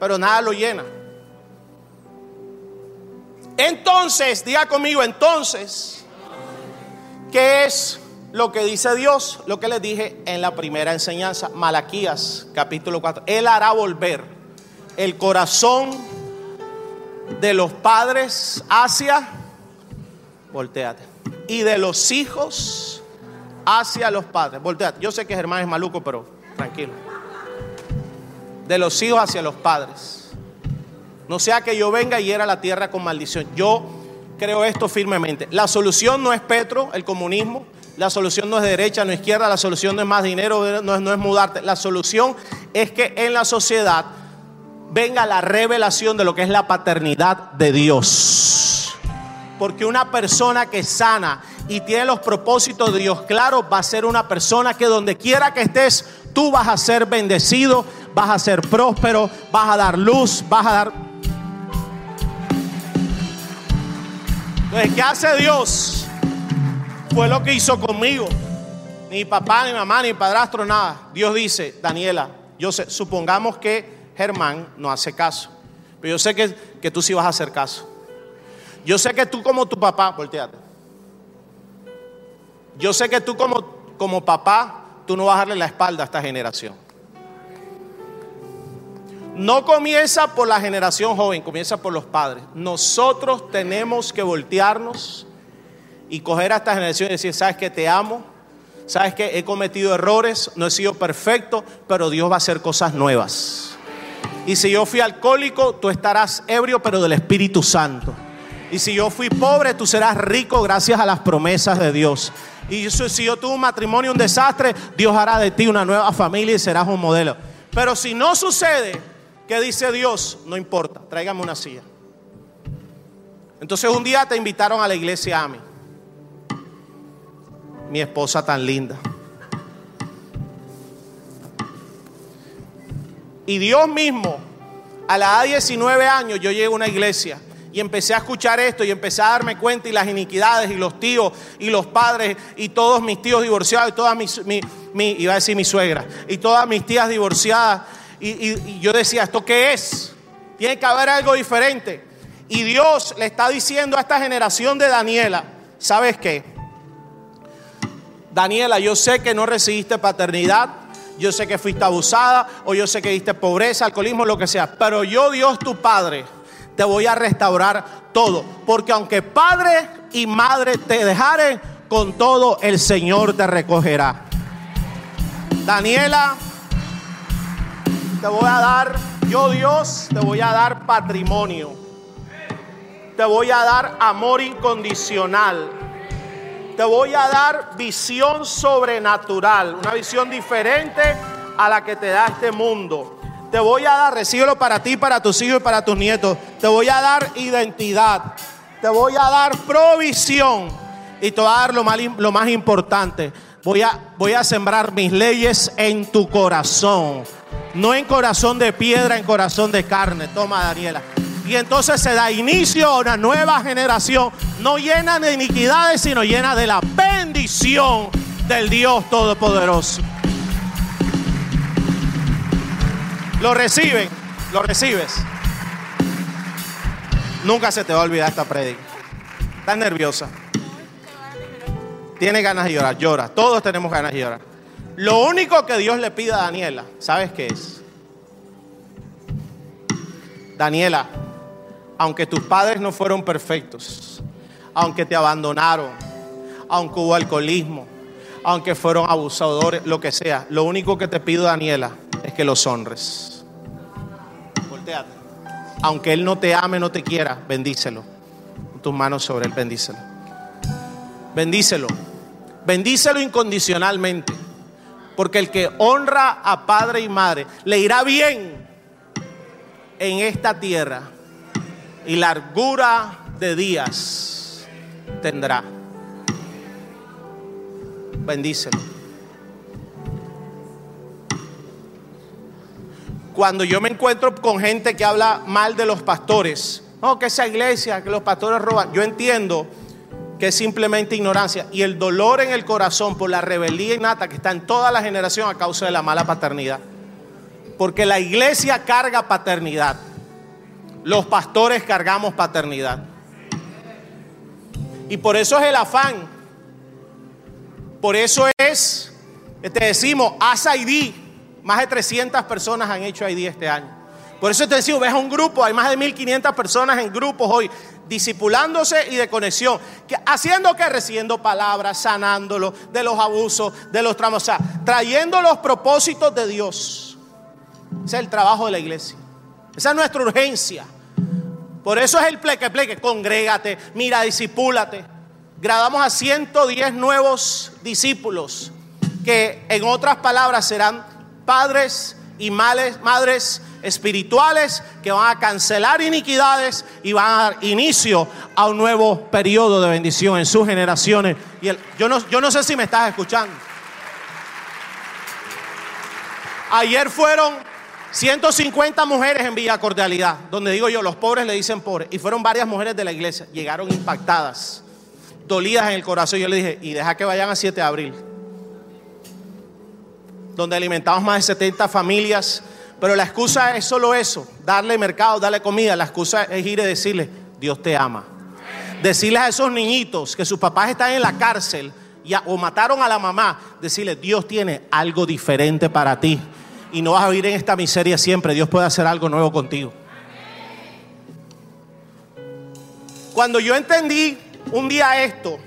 pero nada lo llena. Entonces, diga conmigo, entonces, ¿qué es lo que dice Dios? Lo que les dije en la primera enseñanza, Malaquías capítulo 4. Él hará volver el corazón de los padres hacia, volteate, y de los hijos hacia los padres. Volteate. Yo sé que Germán es maluco, pero tranquilo. De los hijos hacia los padres. No sea que yo venga y hiera la tierra con maldición. Yo creo esto firmemente. La solución no es Petro, el comunismo. La solución no es derecha, no es izquierda. La solución no es más dinero, no es, no es mudarte. La solución es que en la sociedad venga la revelación de lo que es la paternidad de Dios. Porque una persona que sana y tiene los propósitos de Dios claros, va a ser una persona que donde quiera que estés, tú vas a ser bendecido, vas a ser próspero, vas a dar luz, vas a dar... Entonces, ¿qué hace Dios? Fue lo que hizo conmigo. Ni papá, ni mamá, ni padrastro, nada. Dios dice, Daniela, yo sé, supongamos que Germán no hace caso. Pero yo sé que, que tú sí vas a hacer caso. Yo sé que tú como tu papá, volteate. Yo sé que tú como, como papá, tú no vas a darle la espalda a esta generación. No comienza por la generación joven, comienza por los padres. Nosotros tenemos que voltearnos y coger a esta generación y decir, sabes que te amo, sabes que he cometido errores, no he sido perfecto, pero Dios va a hacer cosas nuevas. Y si yo fui alcohólico, tú estarás ebrio, pero del Espíritu Santo. Y si yo fui pobre, tú serás rico gracias a las promesas de Dios. Y si yo tuve un matrimonio, un desastre, Dios hará de ti una nueva familia y serás un modelo. Pero si no sucede, ¿qué dice Dios? No importa, tráigame una silla. Entonces un día te invitaron a la iglesia a mí. Mi esposa tan linda. Y Dios mismo, a la edad de 19 años, yo llego a una iglesia y empecé a escuchar esto y empecé a darme cuenta y las iniquidades y los tíos y los padres y todos mis tíos divorciados y todas mis, mi, iba a decir mi suegra, y todas mis tías divorciadas. Y, y yo decía, ¿esto qué es? Tiene que haber algo diferente. Y Dios le está diciendo a esta generación de Daniela, ¿sabes qué? Daniela, yo sé que no recibiste paternidad, yo sé que fuiste abusada o yo sé que diste pobreza, alcoholismo, lo que sea, pero yo Dios tu Padre te voy a restaurar todo. Porque aunque padre y madre te dejaren, con todo el Señor te recogerá. Daniela, te voy a dar, yo Dios, te voy a dar patrimonio. Te voy a dar amor incondicional. Te voy a dar visión sobrenatural, una visión diferente a la que te da este mundo. Te voy a dar, recíbelo para ti, para tus hijos y para tus nietos. Te voy a dar identidad. Te voy a dar provisión. Y te voy a dar lo más, lo más importante. Voy a, voy a sembrar mis leyes en tu corazón. No en corazón de piedra, en corazón de carne. Toma, Daniela. Y entonces se da inicio a una nueva generación, no llena de iniquidades, sino llena de la bendición del Dios Todopoderoso. Lo reciben, lo recibes. Nunca se te va a olvidar esta predica. Estás nerviosa. Tiene ganas de llorar, llora. Todos tenemos ganas de llorar. Lo único que Dios le pide a Daniela, ¿sabes qué es? Daniela, aunque tus padres no fueron perfectos, aunque te abandonaron, aunque hubo alcoholismo, aunque fueron abusadores, lo que sea, lo único que te pido, Daniela, es que los honres. Aunque Él no te ame, no te quiera, bendícelo. tus manos sobre Él, bendícelo. Bendícelo. Bendícelo incondicionalmente. Porque el que honra a padre y madre le irá bien en esta tierra y largura de días tendrá. Bendícelo. cuando yo me encuentro con gente que habla mal de los pastores, no, que esa iglesia, que los pastores roban, yo entiendo que es simplemente ignorancia y el dolor en el corazón por la rebeldía innata que está en toda la generación a causa de la mala paternidad. Porque la iglesia carga paternidad, los pastores cargamos paternidad. Y por eso es el afán, por eso es, te decimos, haz ID más de 300 personas han hecho ID este año. Por eso te decía, ves un grupo, hay más de 1500 personas en grupos hoy, disipulándose y de conexión. ¿Haciendo que Recibiendo palabras, sanándolo de los abusos, de los tramos, o sea, trayendo los propósitos de Dios. Ese es el trabajo de la iglesia. Esa es nuestra urgencia. Por eso es el pleque, pleque, congrégate, mira, disipúlate. Gradamos a 110 nuevos discípulos que en otras palabras serán padres y madres espirituales que van a cancelar iniquidades y van a dar inicio a un nuevo periodo de bendición en sus generaciones. Yo no sé si me estás escuchando. Ayer fueron 150 mujeres en Villa Cordialidad, donde digo yo, los pobres le dicen pobres, y fueron varias mujeres de la iglesia, llegaron impactadas, dolidas en el corazón. Yo le dije, y deja que vayan a 7 de abril donde alimentamos más de 70 familias. Pero la excusa es solo eso, darle mercado, darle comida. La excusa es ir y decirle, Dios te ama. Decirles a esos niñitos que sus papás están en la cárcel o mataron a la mamá, decirle, Dios tiene algo diferente para ti. Y no vas a vivir en esta miseria siempre. Dios puede hacer algo nuevo contigo. Cuando yo entendí un día esto,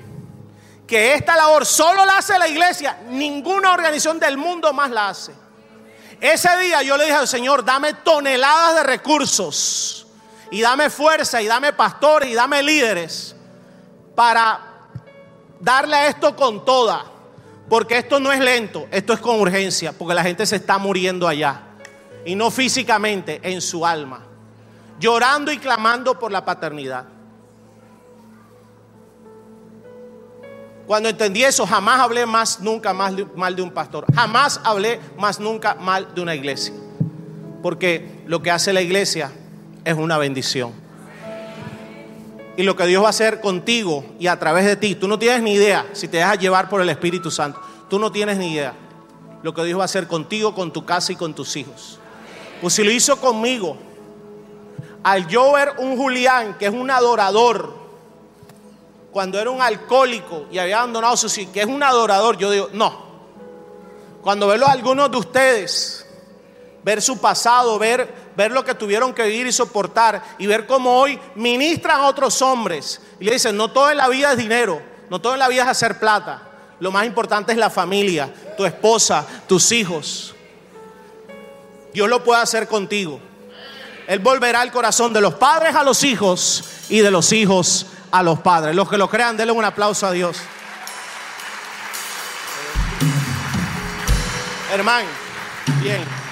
que esta labor solo la hace la iglesia, ninguna organización del mundo más la hace. Ese día yo le dije al Señor, dame toneladas de recursos y dame fuerza y dame pastores y dame líderes para darle a esto con toda. Porque esto no es lento, esto es con urgencia, porque la gente se está muriendo allá. Y no físicamente, en su alma. Llorando y clamando por la paternidad. Cuando entendí eso, jamás hablé más nunca más mal de un pastor. Jamás hablé más nunca mal de una iglesia. Porque lo que hace la iglesia es una bendición. Y lo que Dios va a hacer contigo y a través de ti, tú no tienes ni idea si te dejas llevar por el Espíritu Santo. Tú no tienes ni idea lo que Dios va a hacer contigo, con tu casa y con tus hijos. Pues si lo hizo conmigo, al yo ver un Julián que es un adorador, cuando era un alcohólico y había abandonado su sí, que es un adorador, yo digo, no. Cuando veo a algunos de ustedes, ver su pasado, ver, ver lo que tuvieron que vivir y soportar, y ver cómo hoy ministran a otros hombres, y le dicen, no todo en la vida es dinero, no todo en la vida es hacer plata, lo más importante es la familia, tu esposa, tus hijos. Dios lo puede hacer contigo. Él volverá el corazón de los padres a los hijos y de los hijos a los padres. Los que lo crean, denle un aplauso a Dios. Hermano, bien.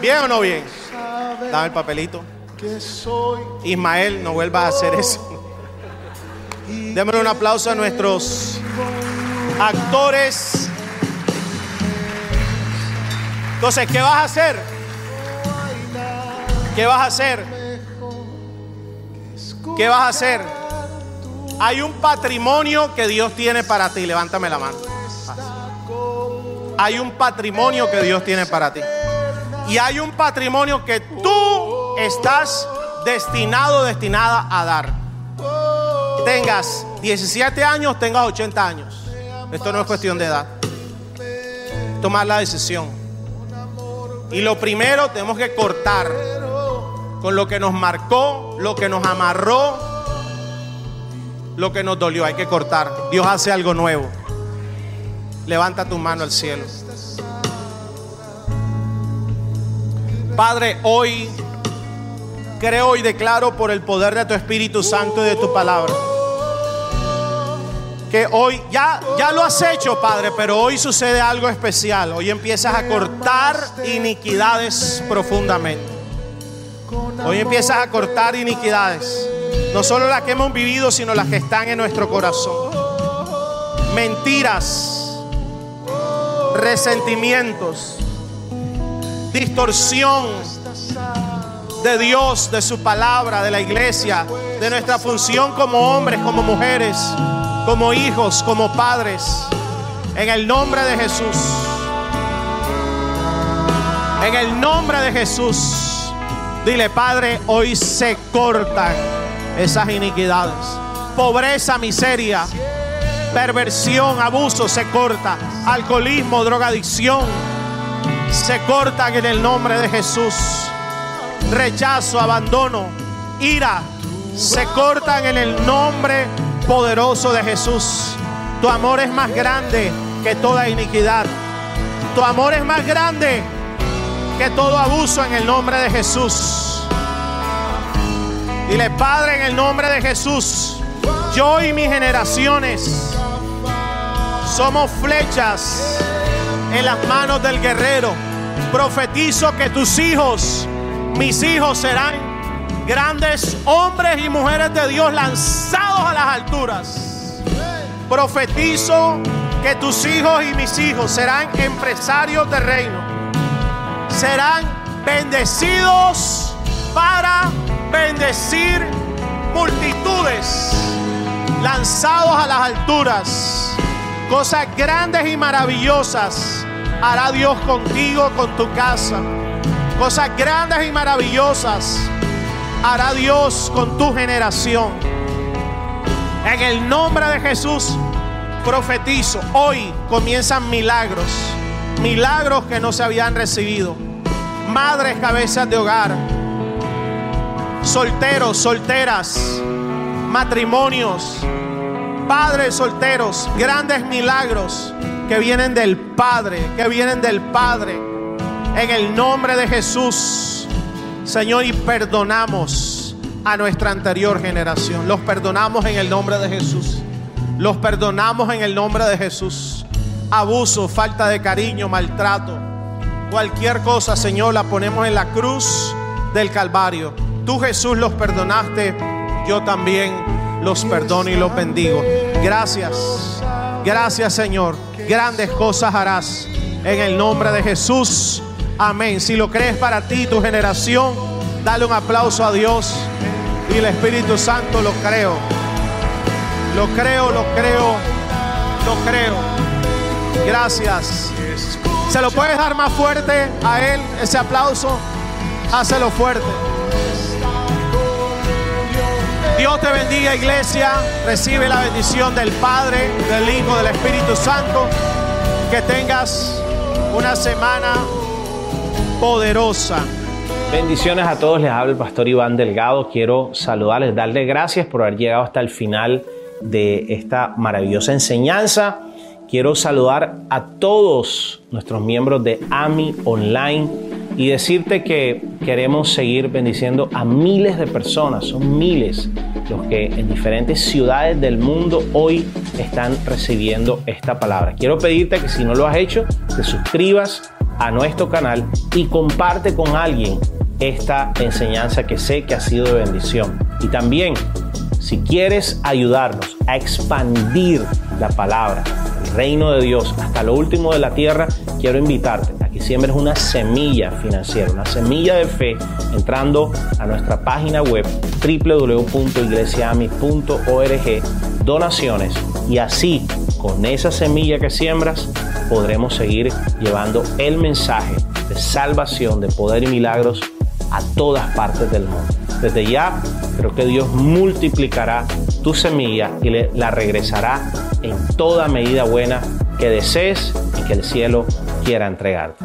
¿Bien o no bien? Dame el papelito. Ismael, no vuelvas a hacer eso. Démosle un aplauso a nuestros actores. Entonces, ¿qué vas a hacer? ¿Qué vas a hacer? ¿Qué vas a hacer? Hay un patrimonio que Dios tiene para ti. Levántame la mano. Hay un patrimonio que Dios tiene para ti. Y hay un patrimonio que tú estás destinado, destinada a dar. Tengas 17 años, tengas 80 años. Esto no es cuestión de edad. Tomar la decisión. Y lo primero tenemos que cortar con lo que nos marcó, lo que nos amarró, lo que nos dolió. Hay que cortar. Dios hace algo nuevo. Levanta tu mano al cielo. Padre, hoy creo y declaro por el poder de tu Espíritu Santo y de tu palabra. Que hoy ya, ya lo has hecho, Padre, pero hoy sucede algo especial. Hoy empiezas a cortar iniquidades profundamente. Hoy empiezas a cortar iniquidades. No solo las que hemos vivido, sino las que están en nuestro corazón. Mentiras, resentimientos, distorsión de Dios, de su palabra, de la iglesia, de nuestra función como hombres, como mujeres, como hijos, como padres. En el nombre de Jesús. En el nombre de Jesús. Dile, Padre, hoy se cortan esas iniquidades. Pobreza, miseria, perversión, abuso se corta. Alcoholismo, drogadicción se cortan en el nombre de Jesús. Rechazo, abandono, ira se cortan en el nombre poderoso de Jesús. Tu amor es más grande que toda iniquidad. Tu amor es más grande que todo abuso en el nombre de Jesús. Dile, Padre, en el nombre de Jesús, yo y mis generaciones somos flechas en las manos del guerrero. Profetizo que tus hijos, mis hijos, serán grandes hombres y mujeres de Dios lanzados a las alturas. Profetizo que tus hijos y mis hijos serán empresarios de reino serán bendecidos para bendecir multitudes, lanzados a las alturas. Cosas grandes y maravillosas hará Dios contigo, con tu casa. Cosas grandes y maravillosas hará Dios con tu generación. En el nombre de Jesús profetizo, hoy comienzan milagros milagros que no se habían recibido. Madres cabezas de hogar, solteros, solteras, matrimonios, padres solteros, grandes milagros que vienen del Padre, que vienen del Padre. En el nombre de Jesús, Señor, y perdonamos a nuestra anterior generación. Los perdonamos en el nombre de Jesús. Los perdonamos en el nombre de Jesús. Abuso, falta de cariño, maltrato. Cualquier cosa, Señor, la ponemos en la cruz del Calvario. Tú, Jesús, los perdonaste. Yo también los perdono y los bendigo. Gracias. Gracias, Señor. Grandes cosas harás en el nombre de Jesús. Amén. Si lo crees para ti, tu generación, dale un aplauso a Dios y el Espíritu Santo lo creo. Lo creo, lo creo, lo creo. Gracias. ¿Se lo puedes dar más fuerte a Él, ese aplauso? Hácelo fuerte. Dios te bendiga iglesia. Recibe la bendición del Padre, del Hijo, del Espíritu Santo. Que tengas una semana poderosa. Bendiciones a todos, les habla el pastor Iván Delgado. Quiero saludarles, darles gracias por haber llegado hasta el final de esta maravillosa enseñanza. Quiero saludar a todos nuestros miembros de AMI Online y decirte que queremos seguir bendiciendo a miles de personas, son miles los que en diferentes ciudades del mundo hoy están recibiendo esta palabra. Quiero pedirte que si no lo has hecho, te suscribas a nuestro canal y comparte con alguien esta enseñanza que sé que ha sido de bendición. Y también, si quieres ayudarnos a expandir la palabra, el reino de Dios hasta lo último de la tierra, quiero invitarte que siembres una semilla financiera, una semilla de fe, entrando a nuestra página web www.iglesiami.org, donaciones, y así, con esa semilla que siembras, podremos seguir llevando el mensaje de salvación, de poder y milagros a todas partes del mundo. Desde ya, creo que Dios multiplicará tu semilla y le, la regresará en toda medida buena que desees y que el cielo quiera entregarte.